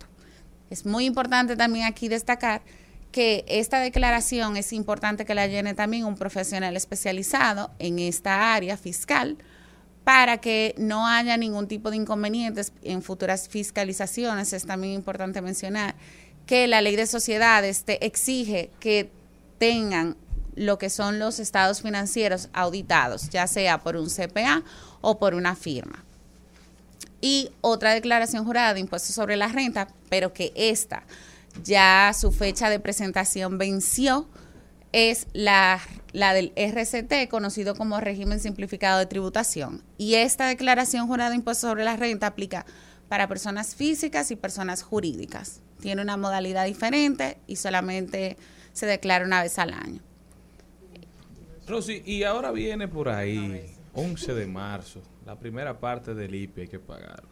Es muy importante también aquí destacar que esta declaración es importante que la llene también un profesional especializado en esta área fiscal para que no haya ningún tipo de inconvenientes en futuras fiscalizaciones. Es también importante mencionar que la ley de sociedades exige que tengan lo que son los estados financieros auditados, ya sea por un CPA o por una firma. Y otra declaración jurada de impuestos sobre la renta, pero que esta ya su fecha de presentación venció, es la, la del RCT, conocido como régimen simplificado de tributación. Y esta declaración jurada de impuestos sobre la renta aplica para personas físicas y personas jurídicas. Tiene una modalidad diferente y solamente se declara una vez al año. Rosy, y ahora viene por ahí, 11 de marzo, la primera parte del IPI hay que pagar.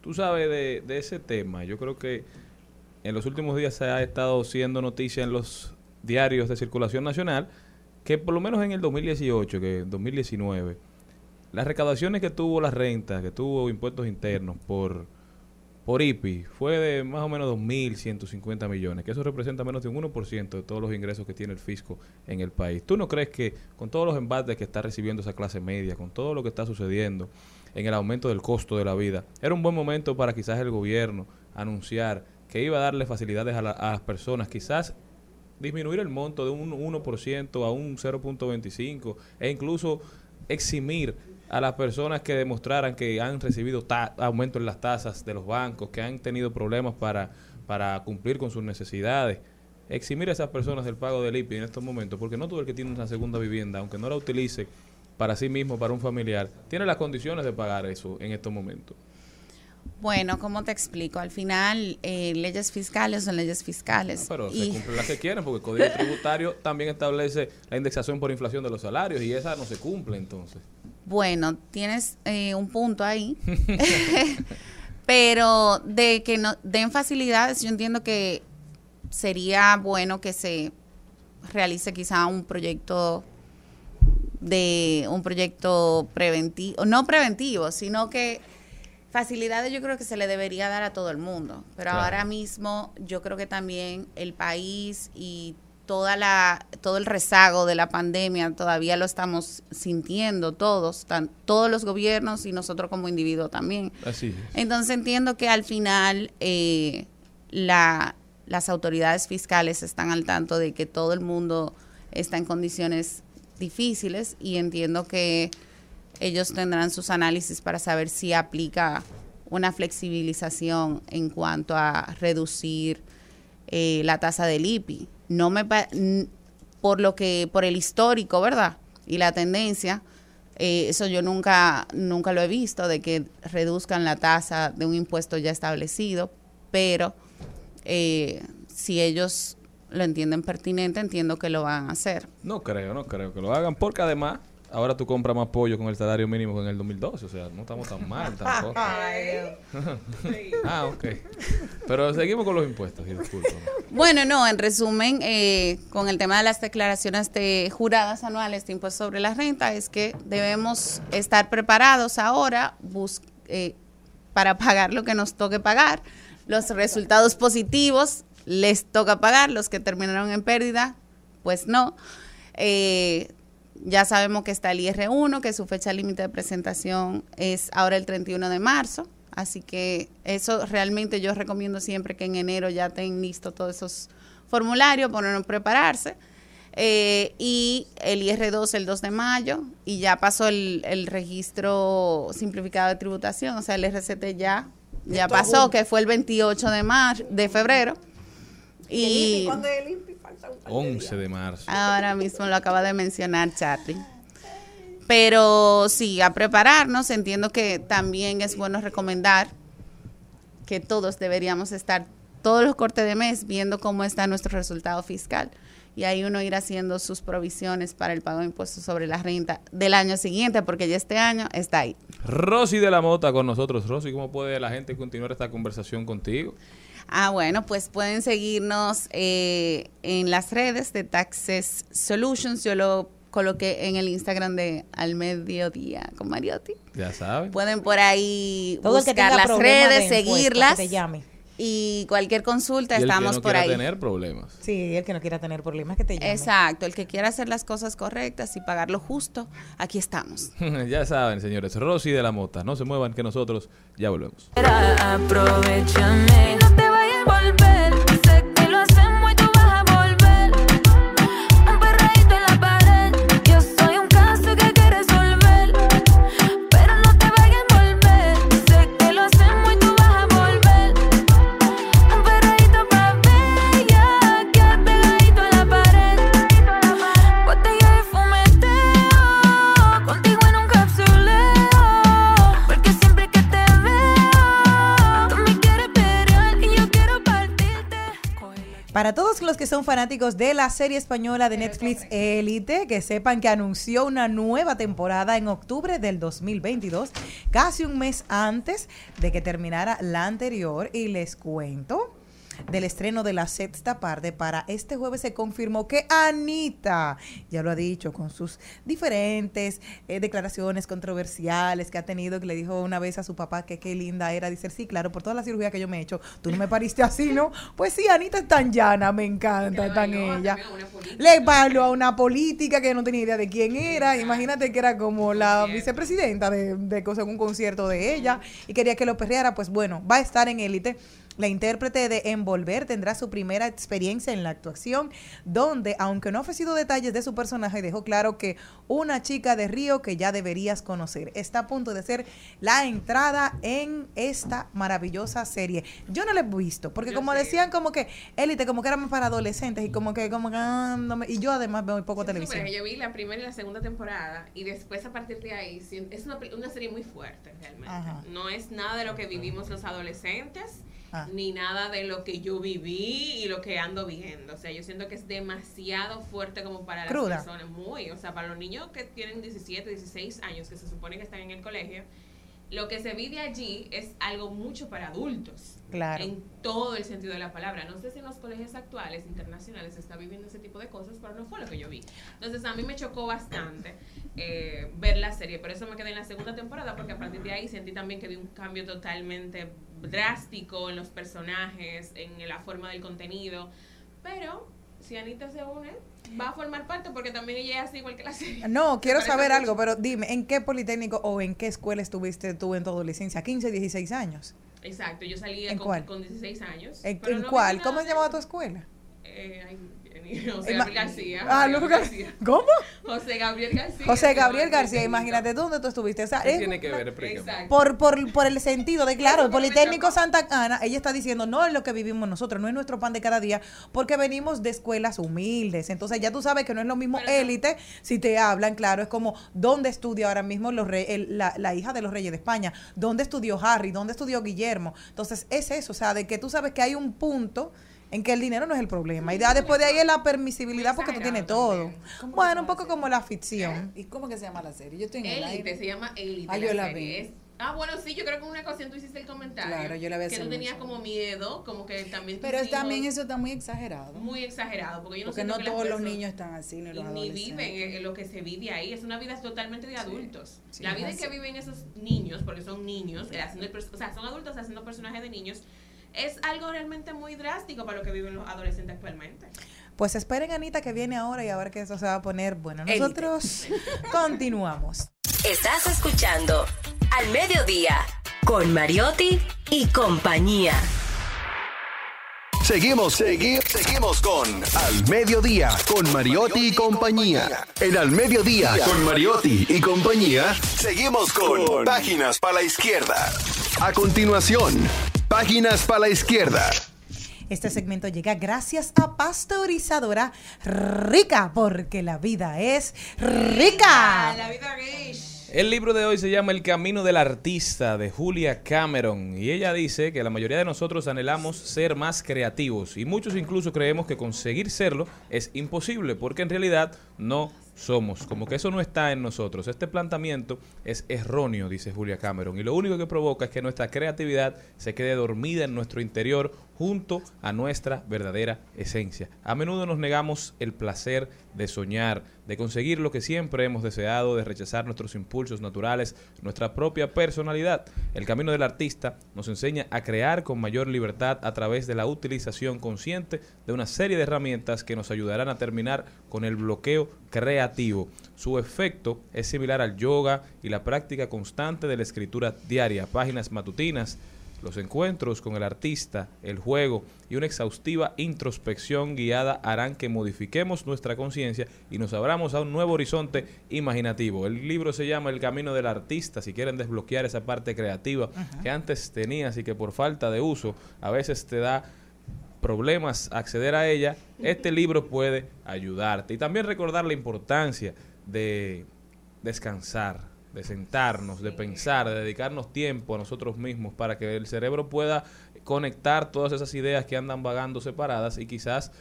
Tú sabes de, ese tema, yo creo que en los últimos días se ha estado siendo noticia en los diarios de circulación nacional que por lo menos en el 2018, que en 2019, las recaudaciones que tuvo la renta, que tuvo impuestos internos por, por IPI, fue de más o menos 2.150 millones, que eso representa menos de un 1% de todos los ingresos que tiene el fisco en el país. ¿Tú no crees que con todos los embates que está recibiendo esa clase media, con todo lo que está sucediendo en el aumento del costo de la vida, era un buen momento para quizás el gobierno anunciar que iba a darle facilidades a, la- a las personas, quizás disminuir el monto de un 1% a un 0.25 e incluso eximir a las personas que demostraran que han recibido aumento en las tasas de los bancos, que han tenido problemas para, para cumplir con sus necesidades. Eximir a esas personas del pago del IPI en estos momentos, porque no todo el que tiene una segunda vivienda, aunque no la utilice para sí mismo, para un familiar, tiene las condiciones de pagar eso en estos momentos. Bueno, ¿cómo te explico? Al final, eh, leyes fiscales son leyes fiscales. Pero y- se cumplen las que *laughs* quieren, porque el Código Tributario también establece la indexación por inflación de los salarios y esa no se cumple entonces. Bueno, tienes eh, un punto ahí. *laughs* Pero de que no den facilidades, yo entiendo que sería bueno que se realice quizá un proyecto de un proyecto preventivo, no preventivo, sino que facilidades yo creo que se le debería dar a todo el mundo, pero Claro. ahora mismo yo creo que también el país y toda la todo el rezago de la pandemia todavía lo estamos sintiendo todos, tan- todos los gobiernos y nosotros como individuos también. Así es. Entonces entiendo que al final eh, la, las autoridades fiscales están al tanto de que todo el mundo está en condiciones difíciles y entiendo que ellos tendrán sus análisis para saber si aplica una flexibilización en cuanto a reducir eh, la tasa del IPI. No me por lo que por el histórico, ¿verdad? Y la tendencia, eh, eso yo nunca nunca lo he visto de que reduzcan la tasa de un impuesto ya establecido, pero eh, si ellos lo entienden pertinente, entiendo que lo van a hacer. No creo, no creo que lo hagan, porque además ahora tú compras más pollo con el salario mínimo que en el 2012, o sea, no estamos tan mal tampoco. *laughs* ah, ok. Pero seguimos con los impuestos, y disculpa. Bueno, no, en resumen, eh, con el tema de las declaraciones de juradas anuales de impuesto sobre la renta, es que debemos estar preparados ahora bus- eh, para pagar lo que nos toque pagar. Los resultados positivos les toca pagar, los que terminaron en pérdida, pues no. Eh, ya sabemos que está el IR1, que su fecha límite de presentación es ahora el 31 de marzo. Así que eso realmente yo recomiendo siempre que en enero ya tengan listo todos esos formularios, ponernos a prepararse. Eh, y el IR2 el 2 de mayo y ya pasó el, el registro simplificado de tributación, o sea, el RCT ya, ya pasó, que fue el 28 de mar, de febrero. ¿Y el IPI? Y ¿Cuándo es el IPI? Falta 11 de marzo. Ahora mismo lo acaba de mencionar Charlie. Pero sí, a prepararnos. Entiendo que también es bueno recomendar que todos deberíamos estar todos los cortes de mes viendo cómo está nuestro resultado fiscal. Y ahí uno ir haciendo sus provisiones para el pago de impuestos sobre la renta del año siguiente, porque ya este año está ahí. Rosy de la Mota con nosotros. Rosy, ¿cómo puede la gente continuar esta conversación contigo? Ah, bueno, pues pueden seguirnos eh, en las redes de Taxes Solutions. Yo lo coloqué en el Instagram de Al Mediodía con Mariotti. Ya saben. Pueden por ahí Todo buscar las redes, seguirlas. que te llame. Y cualquier consulta, Y el que estamos no por quiera ahí. tener problemas. Sí, el que no quiera tener problemas que te llame. Exacto, el que quiera hacer las cosas correctas y pagar lo justo, aquí estamos. *laughs* ya saben, señores. Rosy de la Mota. No se muevan que nosotros ya volvemos. Aprovechame. Volver. Para todos los que son fanáticos de la serie española de Netflix Elite, que sepan que anunció una nueva temporada en octubre del 2022, casi un mes antes de que terminara la anterior, y les cuento del estreno de la sexta parte para este jueves se confirmó que Anita, ya lo ha dicho, con sus diferentes eh, declaraciones controversiales que ha tenido, que le dijo una vez a su papá que qué linda era, dice, sí, claro, por toda la cirugía que yo me he hecho, tú no me pariste así, ¿no? Pues sí, Anita es tan llana, me encanta, es tan ella. Le bailó a una política que no tenía idea de quién era, imagínate que era como la vicepresidenta de, de cosa- un concierto de ella y quería que lo perreara, pues bueno, va a estar en élite. La intérprete de Envolver tendrá su primera experiencia en la actuación, donde, aunque no ha ofrecido detalles de su personaje, dejó claro que una chica de Río que ya deberías conocer está a punto de ser la entrada en esta maravillosa serie. Yo no la he visto, porque como decían como que élite, como que era más para adolescentes y como que, como que, ah, no me- y yo además veo muy poco televisión. Yo vi la primera y la segunda temporada y después a partir de ahí sí, es una, una serie muy fuerte realmente. Ajá. No es nada de lo que vivimos los adolescentes Ah. ni nada de lo que yo viví y lo que ando viendo. O sea, yo siento que es demasiado fuerte como para las personas. Muy, o sea, para los niños que tienen 17, 16 años, que se supone que están en el colegio, lo que se vive allí es algo mucho para adultos. Claro. En todo el sentido de la palabra. No sé si en los colegios actuales, internacionales, se está viviendo ese tipo de cosas, pero no fue lo que yo vi. Entonces a mí me chocó bastante eh, ver la serie. Por eso me quedé en la segunda temporada, porque a partir de ahí sentí también que vi un cambio totalmente drástico en los personajes, en la forma del contenido. Pero si Anita se une, va a formar parte, porque también ella es así igual que la serie. No, quiero saber algo, pero dime, ¿en qué politécnico o en qué escuela estuviste tú en tu adolescencia? 15, 16 años. Exacto, yo salía ¿En con, cuál? con 16 años. ¿En, pero en no cuál? ¿Cómo se llamaba tu escuela? Eh, José *laughs* Ima- Gabriel García. Ah, José Gabriel ¿Cómo? José Gabriel García. José Gabriel García, imagínate dónde tú estuviste. O sea, ¿Qué es tiene que ver? Explícame. Por, por, por el sentido de, claro, el Politécnico Santa Ana, ella está diciendo, no es lo que vivimos nosotros, no es nuestro pan de cada día, porque venimos de escuelas humildes. Entonces ya tú sabes que no es lo mismo élite, si te hablan, claro, es como, ¿dónde estudia ahora mismo los el- la, la hija de los reyes de España? ¿Dónde estudió Harry? ¿Dónde estudió Guillermo? Entonces es eso, o sea, de que tú sabes que hay un punto en que el dinero no es el problema. Y ya después de ahí es la permisibilidad porque tú tienes todo. Bueno, un poco como la ficción. ¿Y cómo que se llama la serie? Yo estoy en el aire. se llama Élite. Ah, yo la vi. Es- ah, bueno, sí, yo creo que en una ocasión tú hiciste el comentario. Claro, yo la vi Que tú tenías mucho. como miedo, como que también Pero hijos- también eso está muy exagerado. Muy exagerado, porque yo no Porque siento no que las todos los niños están así, ni los ni viven en, en lo que se vive ahí. Es una vida totalmente de adultos. sí, la es vida así. que viven esos niños, porque son niños, eh, haciendo o sea, son adultos haciendo personajes de niños, es algo realmente muy drástico para lo que viven los adolescentes actualmente. Pues esperen, Anita, que viene ahora y a ver que eso se va a poner bueno. Nosotros *laughs* continuamos. Estás escuchando Al Mediodía con Mariotti y compañía. Seguimos, segui- seguimos con Al Mediodía, con Mariotti y compañía. En Al Mediodía, con Mariotti y compañía, seguimos con Páginas para la Izquierda. A continuación, Páginas para la Izquierda. Este segmento llega gracias a Pasteurizadora Rica, porque la vida es rica. La vida rich. El libro de hoy se llama El Camino del Artista de Julia Cameron y ella dice que la mayoría de nosotros anhelamos ser más creativos y muchos incluso creemos que conseguir serlo es imposible porque en realidad no somos, como que eso no está en nosotros. Este planteamiento es erróneo, dice Julia Cameron, y lo único que provoca es que nuestra creatividad se quede dormida en nuestro interior junto a nuestra verdadera esencia. A menudo nos negamos el placer de soñar, de conseguir lo que siempre hemos deseado, de rechazar nuestros impulsos naturales, nuestra propia personalidad. El camino del artista nos enseña a crear con mayor libertad a través de la utilización consciente de una serie de herramientas que nos ayudarán a terminar con el bloqueo creativo. Su efecto es similar al yoga y la práctica constante de la escritura diaria, páginas matutinas, los encuentros con el artista, el juego y una exhaustiva introspección guiada harán que modifiquemos nuestra conciencia y nos abramos a un nuevo horizonte imaginativo. El libro se llama El Camino del Artista. Si quieren desbloquear esa parte creativa que antes tenías y que por falta de uso a veces te da problemas acceder a ella, este libro puede ayudarte. Y también recordar la importancia de descansar, de sentarnos, de pensar, de dedicarnos tiempo a nosotros mismos para que el cerebro pueda conectar todas esas ideas que andan vagando separadas y quizás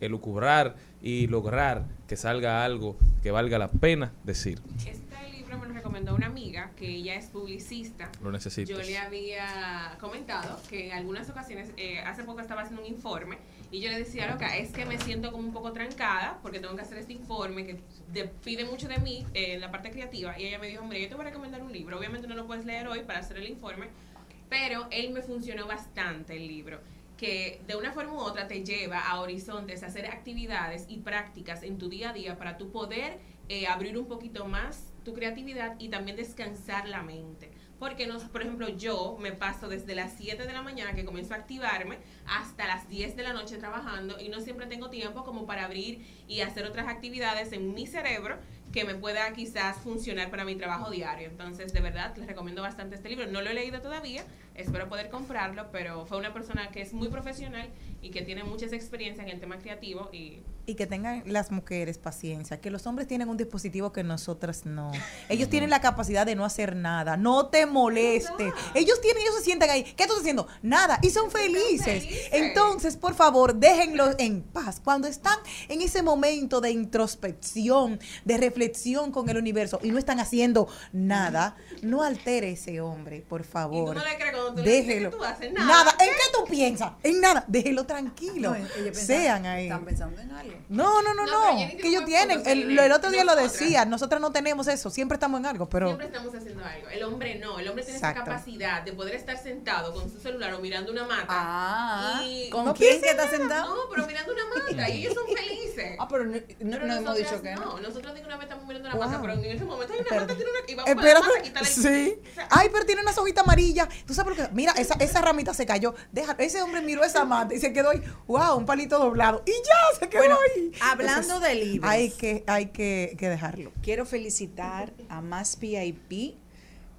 elucubrar y lograr que salga algo que valga la pena decir. Me lo recomendó una amiga que ella es publicista. Lo necesitas. Yo le había comentado que en algunas ocasiones, eh, hace poco estaba haciendo un informe y yo le decía, loca, es que me siento como un poco trancada porque tengo que hacer este informe que de- pide mucho de mí eh, en la parte creativa. Y ella me dijo, hombre, yo te voy a recomendar un libro. Obviamente no lo puedes leer hoy para hacer el informe, pero él me funcionó bastante el libro que de una forma u otra te lleva a horizontes, a hacer actividades y prácticas en tu día a día para tú poder eh, abrir un poquito más tu creatividad y también descansar la mente. Porque, nos, por ejemplo, yo me paso desde las 7 de la mañana que comienzo a activarme hasta las 10 de la noche trabajando y no siempre tengo tiempo como para abrir y hacer otras actividades en mi cerebro que me pueda quizás funcionar para mi trabajo diario. Entonces, de verdad, les recomiendo bastante este libro. No lo he leído todavía, espero poder comprarlo, pero fue una persona que es muy profesional y que tiene muchas experiencias en el tema creativo y Y que tengan las mujeres paciencia, que los hombres tienen un dispositivo que nosotras no. *laughs* Ellos tienen la capacidad de no hacer nada, no te moleste. Ellos tienen, ellos se sientan ahí, ¿qué estás haciendo? Nada, y son felices. Entonces, por favor, déjenlos en paz. Cuando están en ese momento de introspección, de reflexión con el universo y no están haciendo nada, no altere ese hombre, por favor. no le crees cuando tú le dices, Déjelo. ¿qué tú haces? Nada. Nada. ¿En qué tú piensas? En nada. Déjelo tranquilo. No, Sean ahí. Están pensando en algo. No, no, no, No, no. que ellos tienen. El, el otro día lo decía. Nosotras no tenemos eso. Siempre estamos en algo, pero. siempre estamos haciendo algo. El hombre no, el hombre tiene Exacto. esa capacidad de poder estar sentado con su celular o mirando una mata. Ah, y ¿con no quién que está sentado? No, pero mirando una mata y ellos son *laughs* felices. Ah, pero no, no- Pero no hemos dicho que no. no. Nosotros de una vez estamos mirando una Wow. mata, pero en ese momento hay una Espérate. mata tiene una y vamos la Espérate. mata a quitarle Sí. Ay, pero tiene unas hojitas amarillas. Tú sabes lo que. Mira, esa, esa ramita se cayó. Deja, ese hombre miró esa mata y se quedó ahí. Wow, un palito doblado. Y ya, se quedó Bueno, ahí. hablando de libros. Hay que, hay que, que dejarlo. Quiero felicitar a Más VIP.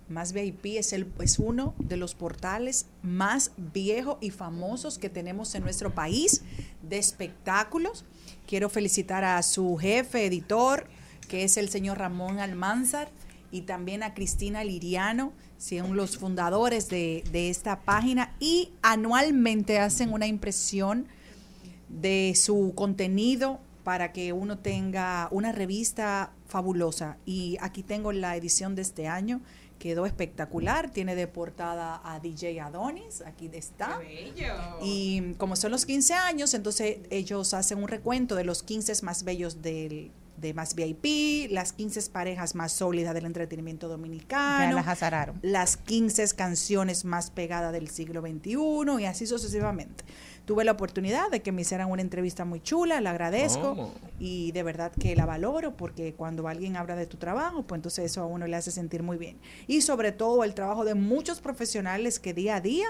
Más VIP es, el, es uno de los portales más viejos y famosos que tenemos en nuestro país de espectáculos. Quiero felicitar a su jefe, editor, que es el señor Ramón Almanzar, y también a Cristina Liriano, son los fundadores de, de esta página, y anualmente hacen una impresión de su contenido para que uno tenga una revista fabulosa. Y aquí tengo la edición de este año, quedó espectacular, tiene de portada a DJ Adonis, aquí está. Y como son los 15 años, entonces ellos hacen un recuento de los 15 más bellos del de más VIP, las 15 parejas más sólidas del entretenimiento dominicano, Ya las azararon. las 15 canciones más pegadas del siglo XXI y así sucesivamente. Tuve la oportunidad de que me hicieran una entrevista muy chula, la agradezco Oh. y de verdad que la valoro porque cuando alguien habla de tu trabajo, pues entonces eso a uno le hace sentir muy bien. Y sobre todo el trabajo de muchos profesionales que día a día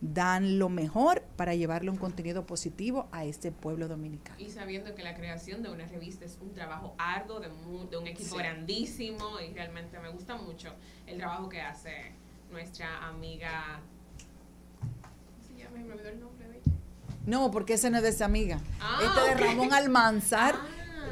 dan lo mejor para llevarle un contenido positivo a este pueblo dominicano. Y sabiendo que la creación de una revista es un trabajo arduo, de, mu- de un equipo Sí. grandísimo, y realmente me gusta mucho el trabajo que hace nuestra amiga. ¿Cómo se llama? Me olvidó el nombre. No, porque ese no es de esa amiga. Ah, este de. Ramón Almanzar.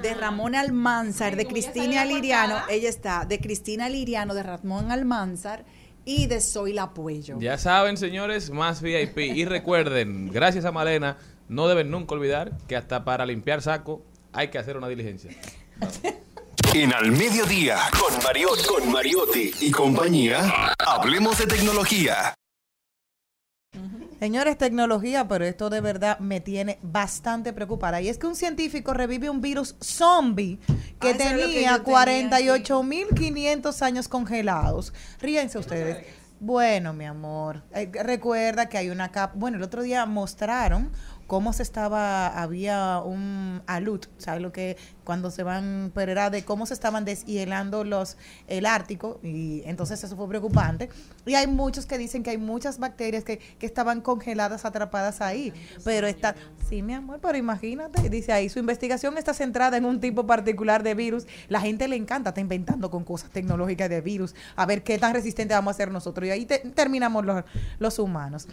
De Ramón Almanzar, de Cristina Liriano. portada. Ella está de Cristina Liriano, de Ramón Almanzar y de Soy la Puello. Ya saben, señores, más VIP. Y recuerden, gracias a Malena, no deben nunca olvidar que hasta para limpiar saco hay que hacer una diligencia. *laughs* En Al Mediodía, con Mariotti, con Mariotti y compañía, hablemos de tecnología. Señores, tecnología, pero esto de verdad me tiene bastante preocupada. Y es que un científico revive un virus zombie que Ah, tenía, 48.500 años congelados. Ríense ustedes. Bueno, mi amor, eh, recuerda que hay una capa. Bueno, el otro día mostraron cómo se estaba, había un alut, ¿sabes lo que? Cuando se van, pero era de cómo se estaban deshielando los, el Ártico, y entonces eso fue preocupante. Y hay muchos que dicen que hay muchas bacterias que, que estaban congeladas, atrapadas ahí, pero está, sí, mi amor, pero imagínate, dice ahí, su investigación está centrada en un tipo particular de virus. La gente le encanta, está inventando con cosas tecnológicas de virus, a ver qué tan resistente vamos a ser nosotros. Y ahí te- terminamos los, los humanos.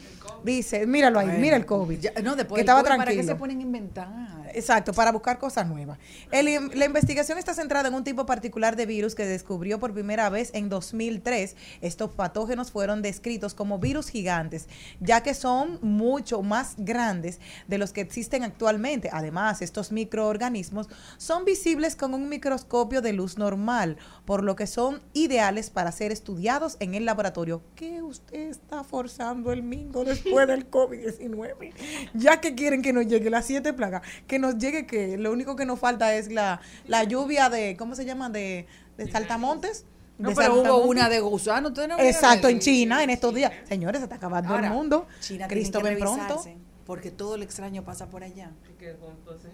Dice, míralo ahí, mira el COVID. ya- no, después estaba COVID, ¿Para qué tranquilo. se ponen a inventar? Exacto, para buscar cosas nuevas. El- la investigación está centrada en un tipo particular de virus que descubrió por primera vez en 2003. Estos patógenos fueron descritos como virus gigantes, ya que son mucho más grandes de los que existen actualmente. Además, estos microorganismos son visibles con un microscopio de luz normal, por lo que son ideales para ser estudiados en el laboratorio. ¿Qué usted está forzando el mingo después del *laughs* COVID-19? Ya que quieren que nos llegue las siete plagas, que nos llegue que lo único que nos falta es la, la lluvia de, ¿cómo se llama? De, de saltamontes. No, pero hubo una de gusano. ¿ustedes no Exacto, eso? en China, en estos días. Señores, se está acabando Ahora, el mundo. China Cristo ven que pronto. Porque todo lo extraño pasa por allá. Que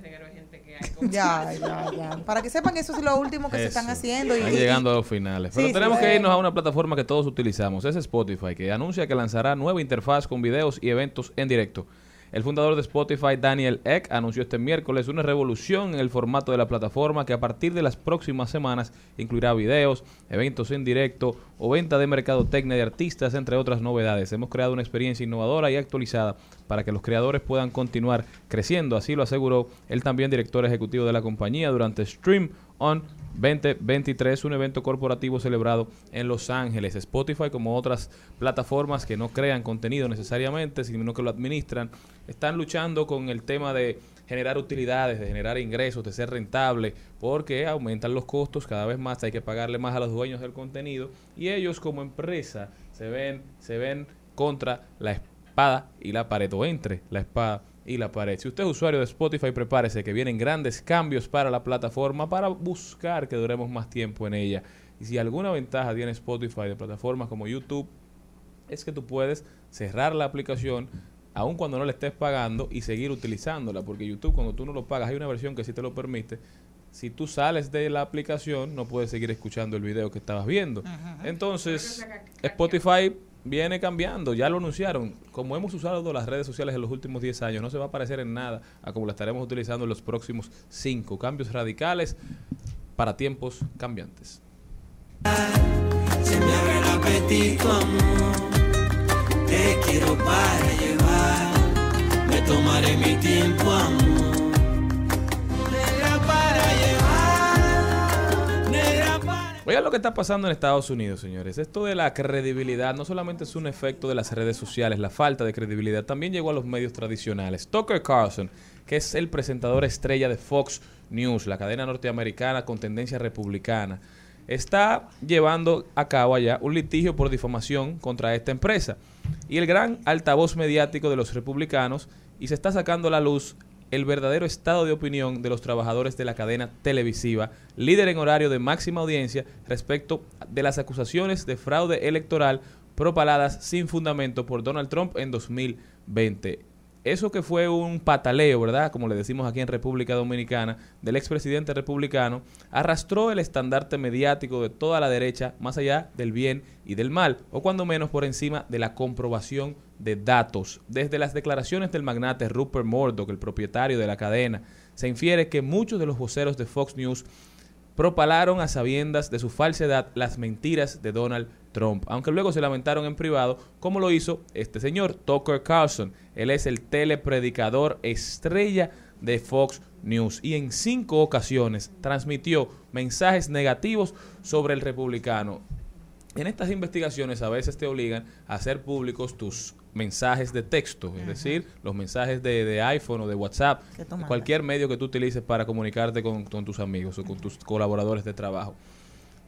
reguero de gente que hay. *laughs* como- Ya, ya, ya. Para que sepan, eso es lo último que se están Eso. haciendo. Y, Están y- llegando a los finales. Sí, Pero sí, tenemos que bueno. irnos a una plataforma que todos utilizamos. Es Spotify, que anuncia que lanzará nueva interfaz con videos y eventos en directo. El fundador de Spotify, Daniel Eck, anunció este miércoles una revolución en el formato de la plataforma que a partir de las próximas semanas incluirá videos, eventos en directo o venta de mercadotecnia de artistas, entre otras novedades. Hemos creado una experiencia innovadora y actualizada para que los creadores puedan continuar creciendo. Así lo aseguró el también director ejecutivo de la compañía durante Stream On 2023, un evento corporativo celebrado en Los Ángeles. Spotify, como otras plataformas que no crean contenido necesariamente, sino que lo administran, están luchando con el tema de generar utilidades, de generar ingresos, de ser rentable, porque aumentan los costos cada vez más, hay que pagarle más a los dueños del contenido y ellos como empresa se ven, se ven contra la espada y la pared, o entre la espada y la pared. Si usted es usuario de Spotify, prepárese que vienen grandes cambios para la plataforma para buscar que duremos más tiempo en ella. Y si alguna ventaja tiene Spotify de plataformas como YouTube, es que tú puedes cerrar la aplicación aun cuando no le estés pagando y seguir utilizándola, porque YouTube cuando tú no lo pagas hay una versión que sí te lo permite. Si tú sales de la aplicación, no puedes seguir escuchando el video que estabas viendo. Entonces, Spotify viene cambiando, ya lo anunciaron. Como hemos usado las redes sociales en los últimos 10 años, no se va a parecer en nada a como la estaremos utilizando en los próximos 5. Cambios radicales para tiempos cambiantes. Oigan lo que está pasando en Estados Unidos, señores. Esto de la credibilidad no solamente es un efecto de las redes sociales, la falta de credibilidad también llegó a los medios tradicionales. Tucker Carlson, que es el presentador estrella de Fox News, la cadena norteamericana con tendencia republicana, está llevando a cabo allá un litigio por difamación contra esta empresa. Y el gran altavoz mediático de los republicanos y se está sacando a la luz el verdadero estado de opinión de los trabajadores de la cadena televisiva, líder en horario de máxima audiencia respecto de las acusaciones de fraude electoral propaladas sin fundamento por Donald Trump en 2020. Eso que fue un pataleo, ¿verdad? Como le decimos aquí en República Dominicana, del expresidente republicano, arrastró el estandarte mediático de toda la derecha más allá del bien y del mal, o cuando menos por encima de la comprobación de datos. Desde las declaraciones del magnate Rupert Murdoch, el propietario de la cadena, se infiere que muchos de los voceros de Fox News propalaron a sabiendas de su falsedad las mentiras de Donald Trump, aunque luego se lamentaron en privado, como lo hizo este señor, Tucker Carlson. Él es el telepredicador estrella de Fox News y en cinco ocasiones transmitió mensajes negativos sobre el republicano. En estas investigaciones a veces te obligan a hacer públicos tus mensajes de texto, es decir, los mensajes de, de iPhone o de WhatsApp, cualquier medio que tú utilices para comunicarte con, con tus amigos o con tus colaboradores de trabajo.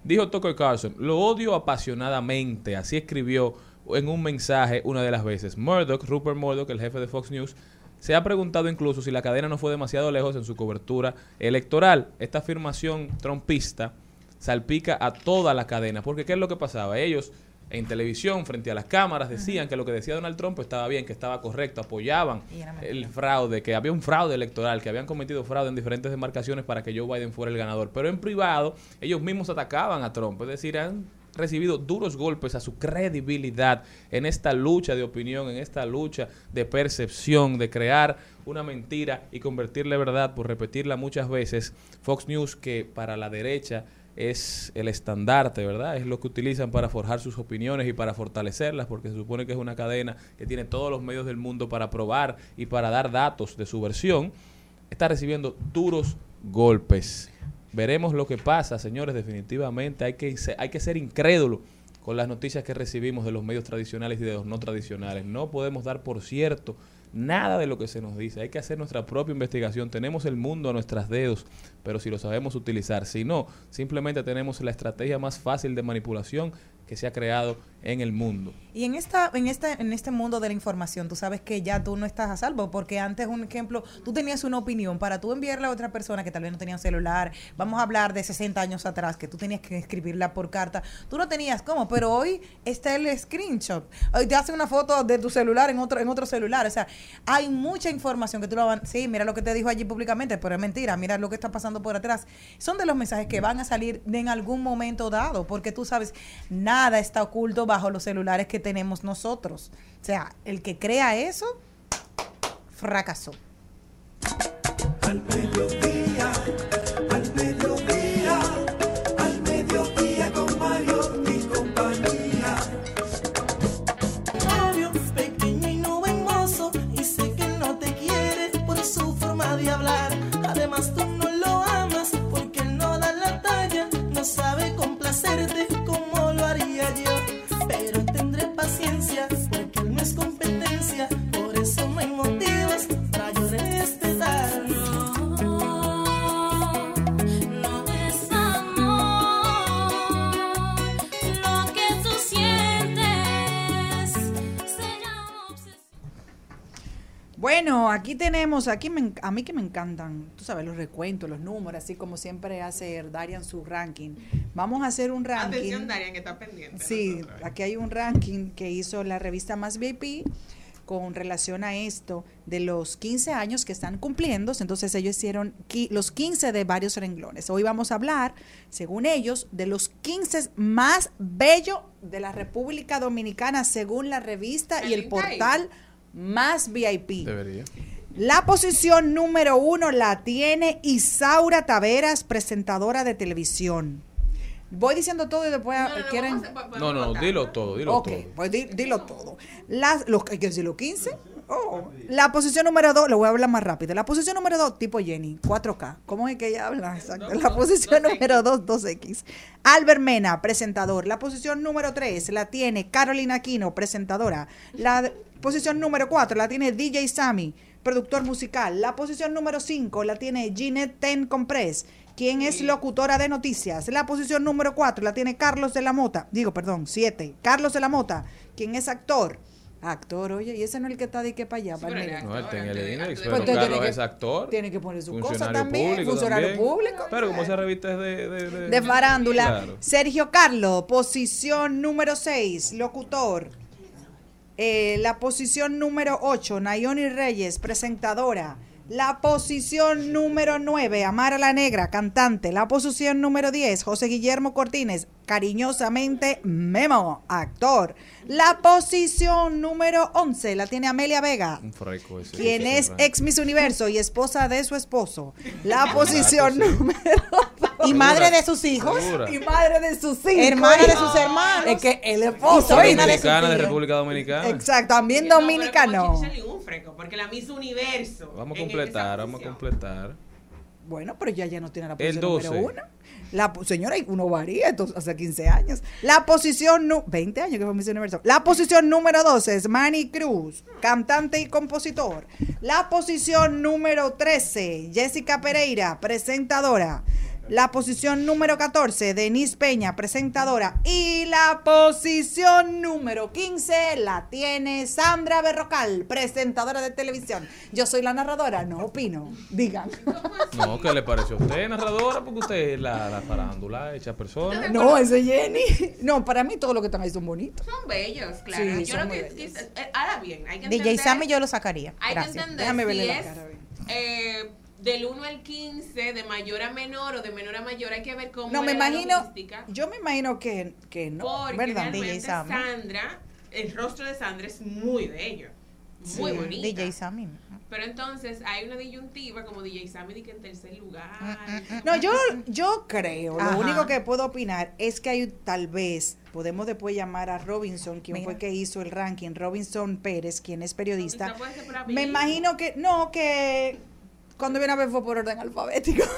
Dijo Tucker Carlson, lo odio apasionadamente, así escribió en un mensaje una de las veces. Murdoch, Rupert Murdoch, el jefe de Fox News, se ha preguntado incluso si la cadena no fue demasiado lejos en su cobertura electoral. Esta afirmación trompista salpica a toda la cadena, porque ¿qué es lo que pasaba? Ellos en televisión, frente a las cámaras, decían que lo que decía Donald Trump estaba bien, que estaba correcto, apoyaban el fraude, que había un fraude electoral, que habían cometido fraude en diferentes demarcaciones para que Joe Biden fuera el ganador. Pero en privado, ellos mismos atacaban a Trump, es decir, han recibido duros golpes a su credibilidad en esta lucha de opinión, en esta lucha de percepción, de crear una mentira y convertirla en verdad por repetirla muchas veces. Fox News, que para la derecha es el estandarte, ¿verdad? Es lo que utilizan para forjar sus opiniones y para fortalecerlas, porque se supone que es una cadena que tiene todos los medios del mundo para probar y para dar datos de su versión, está recibiendo duros golpes. Veremos lo que pasa, señores, definitivamente hay que, hay que ser incrédulo con las noticias que recibimos de los medios tradicionales y de los no tradicionales. No podemos dar por cierto nada de lo que se nos dice. Hay que hacer nuestra propia investigación. Tenemos el mundo a nuestros dedos, pero si lo sabemos utilizar. Si no, simplemente tenemos la estrategia más fácil de manipulación que se ha creado en el mundo. Y en esta, en esta, en este mundo de la información, tú sabes que ya tú no estás a salvo, porque antes, un ejemplo, tú tenías una opinión para tú enviarla a otra persona que tal vez no tenía un celular. Vamos a hablar de 60 años atrás, que tú tenías que escribirla por carta. Tú no tenías cómo, pero hoy está el screenshot. Hoy te hacen una foto de tu celular en otro, en otro celular. O sea, hay mucha información que tú lo van. Sí, mira lo que te dijo allí públicamente, pero es mentira. Mira lo que está pasando por atrás. Son de los mensajes que van a salir en algún momento dado, porque tú sabes, nada está oculto bajo los celulares que tenemos nosotros. O sea, el que crea eso, fracasó. Aquí tenemos, aquí me a mí que me encantan, tú sabes, los recuentos, los números, así como siempre hace Darian su ranking. Vamos a hacer un ranking. Atención, Darian, que está pendiente. Sí, aquí hay un ranking que hizo la revista Más VIP con relación a esto de los 15 años que están cumpliendo. Entonces ellos hicieron los 15 de varios renglones. Hoy vamos a hablar, según ellos, de los 15 más bellos de la República Dominicana, según la revista y el portal Más VIP. Debería. La posición número uno la tiene Isaura Taveras, presentadora de televisión. Voy diciendo todo y después quieren... No, no, dilo todo, dilo Ok, todo. pues di- dilo todo. Las, los, ¿Hay que decir los 15? Oh. La posición número 2, lo voy a hablar más rápido. La posición número 2, tipo Jenny, 4K. ¿Cómo es que ella habla? Exacto. La posición número 2, 2X. Albert Mena, presentador. La posición número 3 la tiene Carolina Aquino, presentadora. La posición número 4 la tiene DJ Sammy, productor musical. La posición número 5 la tiene Ginette Ten Compress, quien es locutora de noticias. La posición número 4 la tiene Carlos de la Mota. Digo, perdón, 7. Carlos de la Mota, quien es actor. Actor, oye, y ese no es el que está de que para allá, para el. No, él está en el Pues pero tiene Carlos que- es actor. Tiene que poner su cosa también, público funcionario también. público. Pero como esa revista es de... De, de- de farándula. Claro. Sergio Carlos, posición número 6, locutor. Eh, la posición número 8, Nayoni Reyes, presentadora. La posición número 9, Amara la Negra, cantante. La posición número 10, José Guillermo Cortines, cariñosamente Memo, actor. La posición número 11 la tiene Amelia Vega, Un freco ese. quien ese es ex Miss Universo y esposa de su esposo. La Ah, posición número Y madre de sus hijos. Segura. y madre de sus hijos. Hermana de sus hermanos. Es que el esposo. sobrina de. República Dominicana. Exacto, también No, dominicano. un freco, porque la Miss Universo. Vamos a completar, vamos a completar. Bueno, pero ya ya no tiene la El posición número 12. La señora, uno varía, entonces, hace 15 años. La posición, nu- 20 años que fue Miss Universo. La posición número 12 es Manny Cruz, cantante y compositor. La posición número 13, Jessica Pereira, presentadora. La posición número 14, Denise Peña, presentadora. Y la posición número 15 la tiene Sandra Berrocal, presentadora de televisión. Yo soy la narradora, no opino. Digan. No, ¿qué le pareció a usted, narradora? Porque usted es la, la farándula, hecha persona. No, ese es Jenny. No, para mí todo lo que están ahí son bonitos. Son bellos, claro. Sí, yo son que, que- ahora bien, hay que DJ entender, Sammy yo lo sacaría. hay Gracias. que entender Déjame si verle la es cara, bien. eh, del 1 al 15, de mayor a menor o de menor a mayor, hay que ver cómo No, me imagino, logística, yo me imagino que, que no, porque ¿verdad? DJ Sammy. Sandra, el rostro de Sandra es muy bello, muy Sí, bonito. DJ Sammy. Pero entonces hay una disyuntiva como DJ Sammy que en tercer lugar. No, yo, yo creo, Ajá. lo único que puedo opinar es que hay tal vez, podemos después llamar a Robinson, quien Mira. fue que hizo el ranking, Robinson Pérez, quien es periodista. Me imagino que, no, que cuando viene a ver fue por orden alfabético. *laughs*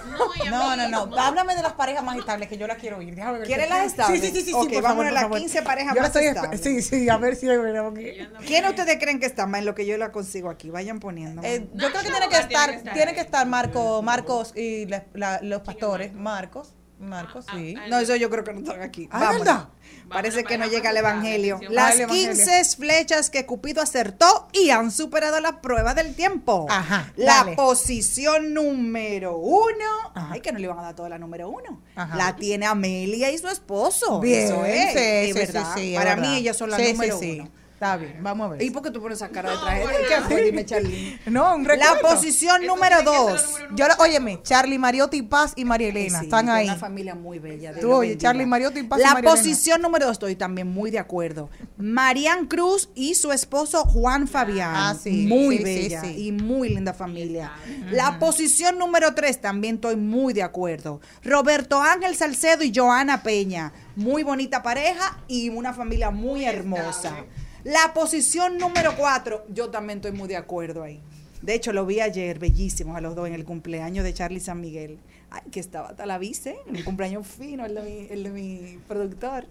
No, no, no. Háblame de las parejas más estables que yo las quiero oír. Déjame ver ¿Quieres las estables? Sí, sí, sí, sí. Ok, por vamos a las favor. 15 parejas Yo más estoy estables. Sí, sí, a ver si okay. ¿Quién ustedes creen que está más en lo que yo la consigo aquí? Vayan poniendo. Eh, yo creo que tiene que estar, tiene que estar Marco, Marcos y la- la- los pastores. Marcos, Marcos, sí. No, eso yo creo que no están aquí. Ah. ¿verdad? Parece que no llega el más evangelio. Las Ah, el evangelio. 15 flechas que Cupido acertó y han superado la prueba del tiempo. Ajá, La dale. posición número uno. Ay, que no le iban a dar toda la número uno. Ajá. La tiene Amelia y su esposo. Bien, Eso es, sí, es sí, verdad. sí, sí, es Para verdad. mí ellas son las Sí, sí, número sí. uno. Está bien, vamos a ver. ¿Y por qué tú pones esa cara de No. ¿Qué fue? Dime, Charly. No, un La recuerdo. posición número la dos. número uno. Yo, óyeme, Charlie Mariotti, Paz y María Elena Sí, están de ahí. Una familia muy bella. Dios Tú la oye, bendiga. Charlie Mariotti y Paz y La María Elena. posición número dos, estoy también muy de acuerdo. Marian Cruz y su esposo Juan Fabián. Ah, sí, Muy sí, sí, bella sí. y muy linda familia. La posición número tres, también estoy muy de acuerdo. Roberto Ángel Salcedo y Joana Peña. Muy bonita pareja y una familia muy hermosa. La posición número cuatro, yo también estoy muy de acuerdo ahí. De hecho, lo vi ayer, bellísimos a los dos en el cumpleaños de Charlie San Miguel. Ay, que estaba hasta la vice, en el cumpleaños fino, el de mi, el de mi productor.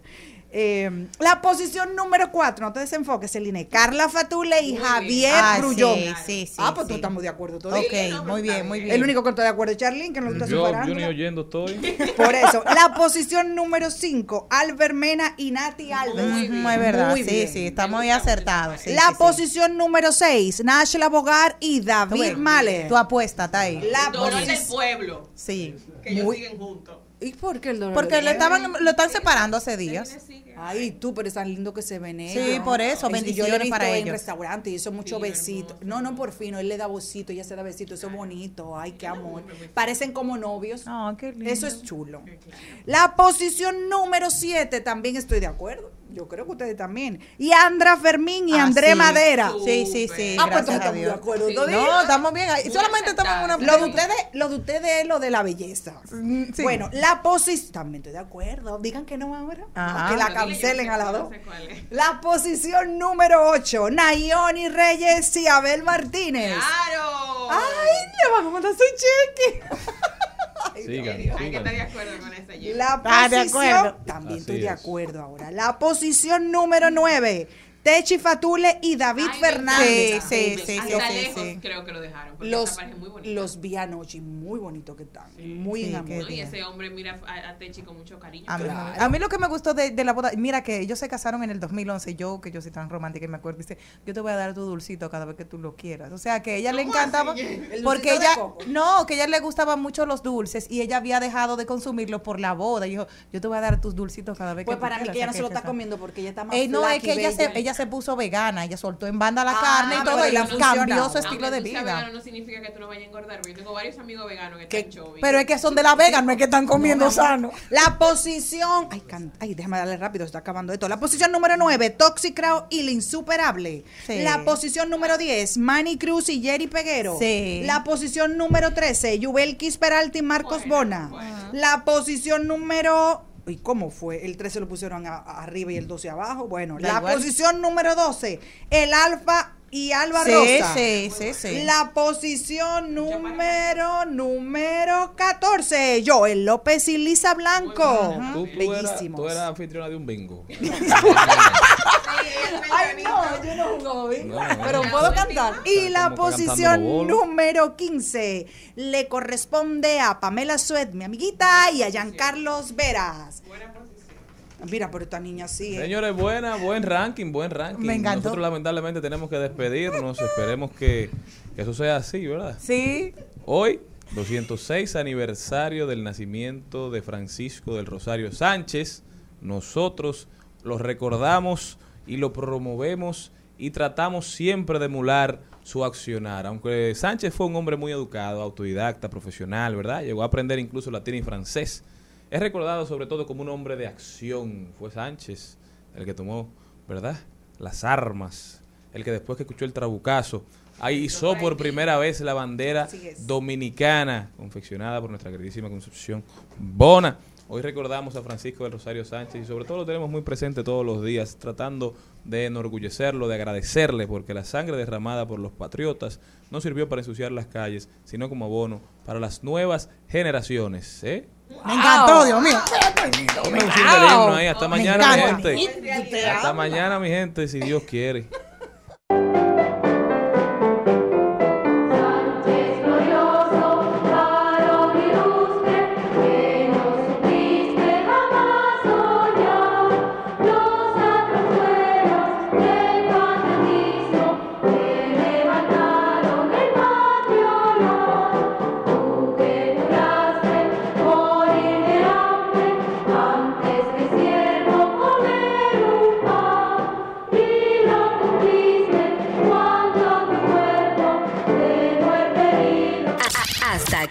Eh, la posición número cuatro, no te desenfoques, Celine. Carla Fatule y Javier Ah, Grullón. sí, sí, sí, ah, pues sí. tú estamos de acuerdo todos. Ok, muy bien, muy bien. El único que estoy de acuerdo es Charlene, que no gusta su Yo, yo farándula. ni oyendo estoy. *laughs* Por eso, la posición número 5, Albert Mena y Nati Alves. Ujú, es verdad, Muy sí, bien. sí, estamos muy acertados. sí, la sí, sí. posición número 6, Nashla Bogar y David Mahler. Tu apuesta está ahí. La El dolor del pueblo. Sí. Que ellos Muy- siguen juntos. ¿Y por qué el dolor? Porque de le estaban, lo están separando hace días. Ay, tú, pero es tan lindo que se ven ellos. Sí, por eso, Es- yo lo he bendiciones visto para en ellos. restaurantes y eso mucho besito. No, no, por fin, él le da besito, ella se da besito, eso es bonito. Ay, qué amor. Parecen como novios. Ah, qué lindo. Eso es chulo. La posición número 7, también estoy de acuerdo. Yo creo que ustedes también. Y Andra Fermín y Ah, André sí. Madera. Sí, sí, sí. Ah, pues estamos de acuerdo. Sí. ¿no? Estamos bien ahí. Solamente estamos en una. Lo de ustedes, lo de ustedes es lo de la belleza. Mm, sí. Bueno, la posición. También estoy de acuerdo. Digan que no ahora. Ajá. Que la cancelen a las yo dos. sé cuál es. La posición número 8, Nayoni Reyes y Abel Martínez. ¡Claro! ¡Ay, le van a mandar su cheque! *laughs* *laughs* Sigan, Hay que estar sigan. de acuerdo con esa Jenny. La Ah, de posición. acuerdo. También Así estoy de es. acuerdo ahora. La posición número 9, Techi Fatule y David Ay, Fernández. Sí, sí, Hasta sí, lejos sí. creo que lo dejaron. Porque Los, muy bonita. los vi anoche, muy bonito que están. Muy Sí, en qué amor. ¿no? Y ese hombre mira a, a Techi con mucho cariño. A mí, Claro. a mí lo que me gustó de, de la boda, mira que ellos se casaron en el 2011, yo que yo soy tan romántica y me acuerdo, dice, yo te voy a dar tu dulcito cada vez que tú lo quieras. O sea, que a ella le ¿Cómo encantaba, porque ella, no, que ella le gustaban mucho los dulces y ella había dejado de consumirlos por la boda. Y dijo, yo te voy a dar tus dulcitos cada vez Pues que tú para mí quieras. que ella no se lo está comiendo porque ella está más Eh, no, es que ella se, se puso vegana, ella soltó en banda la Ah, carne y todo, y cambió su estilo de vida. vegano no significa que tú no vayas a engordar. porque Yo tengo varios amigos veganos que, están. Pero es que son de la vega, no es que están comiendo sano. La posición. Ay, can- ay, déjame darle rápido, se está acabando esto. La posición número 9, Toxic Crowd y la insuperable. Sí. La posición número 10, Manny Cruz y Jerry Peguero. Sí. La posición número 13, Yubelkis Peralta y Marcos Bona. La posición número. ¿Y cómo fue? El 13 lo pusieron a- a- arriba y el 12 abajo. Bueno, Da la igual. posición número 12, el Alfa y Alba Sí, Rosa. sí, sí, sí. La posición número, número 14, Joel López y Lisa Blanco. Tú, tú eras, Bellísimos. tú eras anfitriona de un bingo. *laughs* Ay, no, yo no jugaba bingo. No, no. Pero puedo cantar. Y la posición número 15 le corresponde a Pamela Suet, mi amiguita, y a Giancarlos Veras. Mira, pero esta niña sí. ¿eh? Señores, buena, buen ranking, buen ranking. Me encantó. Nosotros lamentablemente tenemos que despedirnos. Esperemos que, que eso sea así, ¿verdad? Sí. Hoy, 206 aniversario del nacimiento de Francisco del Rosario Sánchez. Nosotros lo recordamos y lo promovemos y tratamos siempre de emular su accionar. Aunque Sánchez fue un hombre muy educado, autodidacta, profesional, ¿verdad? Llegó a aprender incluso latín y francés. Es recordado sobre todo como un hombre de acción. Fue Sánchez el que tomó, ¿verdad? Las armas. El que después que escuchó el trabucazo, ahí hizo por primera vez la bandera dominicana, confeccionada por nuestra queridísima Concepción Bona. Hoy recordamos a Francisco del Rosario Sánchez y sobre todo lo tenemos muy presente todos los días, tratando de enorgullecerlo, de agradecerle, porque la sangre derramada por los patriotas no sirvió para ensuciar las calles, sino como abono para las nuevas generaciones. ¿eh? Me encantó, Dios mío. Himno ahí. Hasta mañana, mi gente. Hasta mañana, mi gente, si Dios quiere.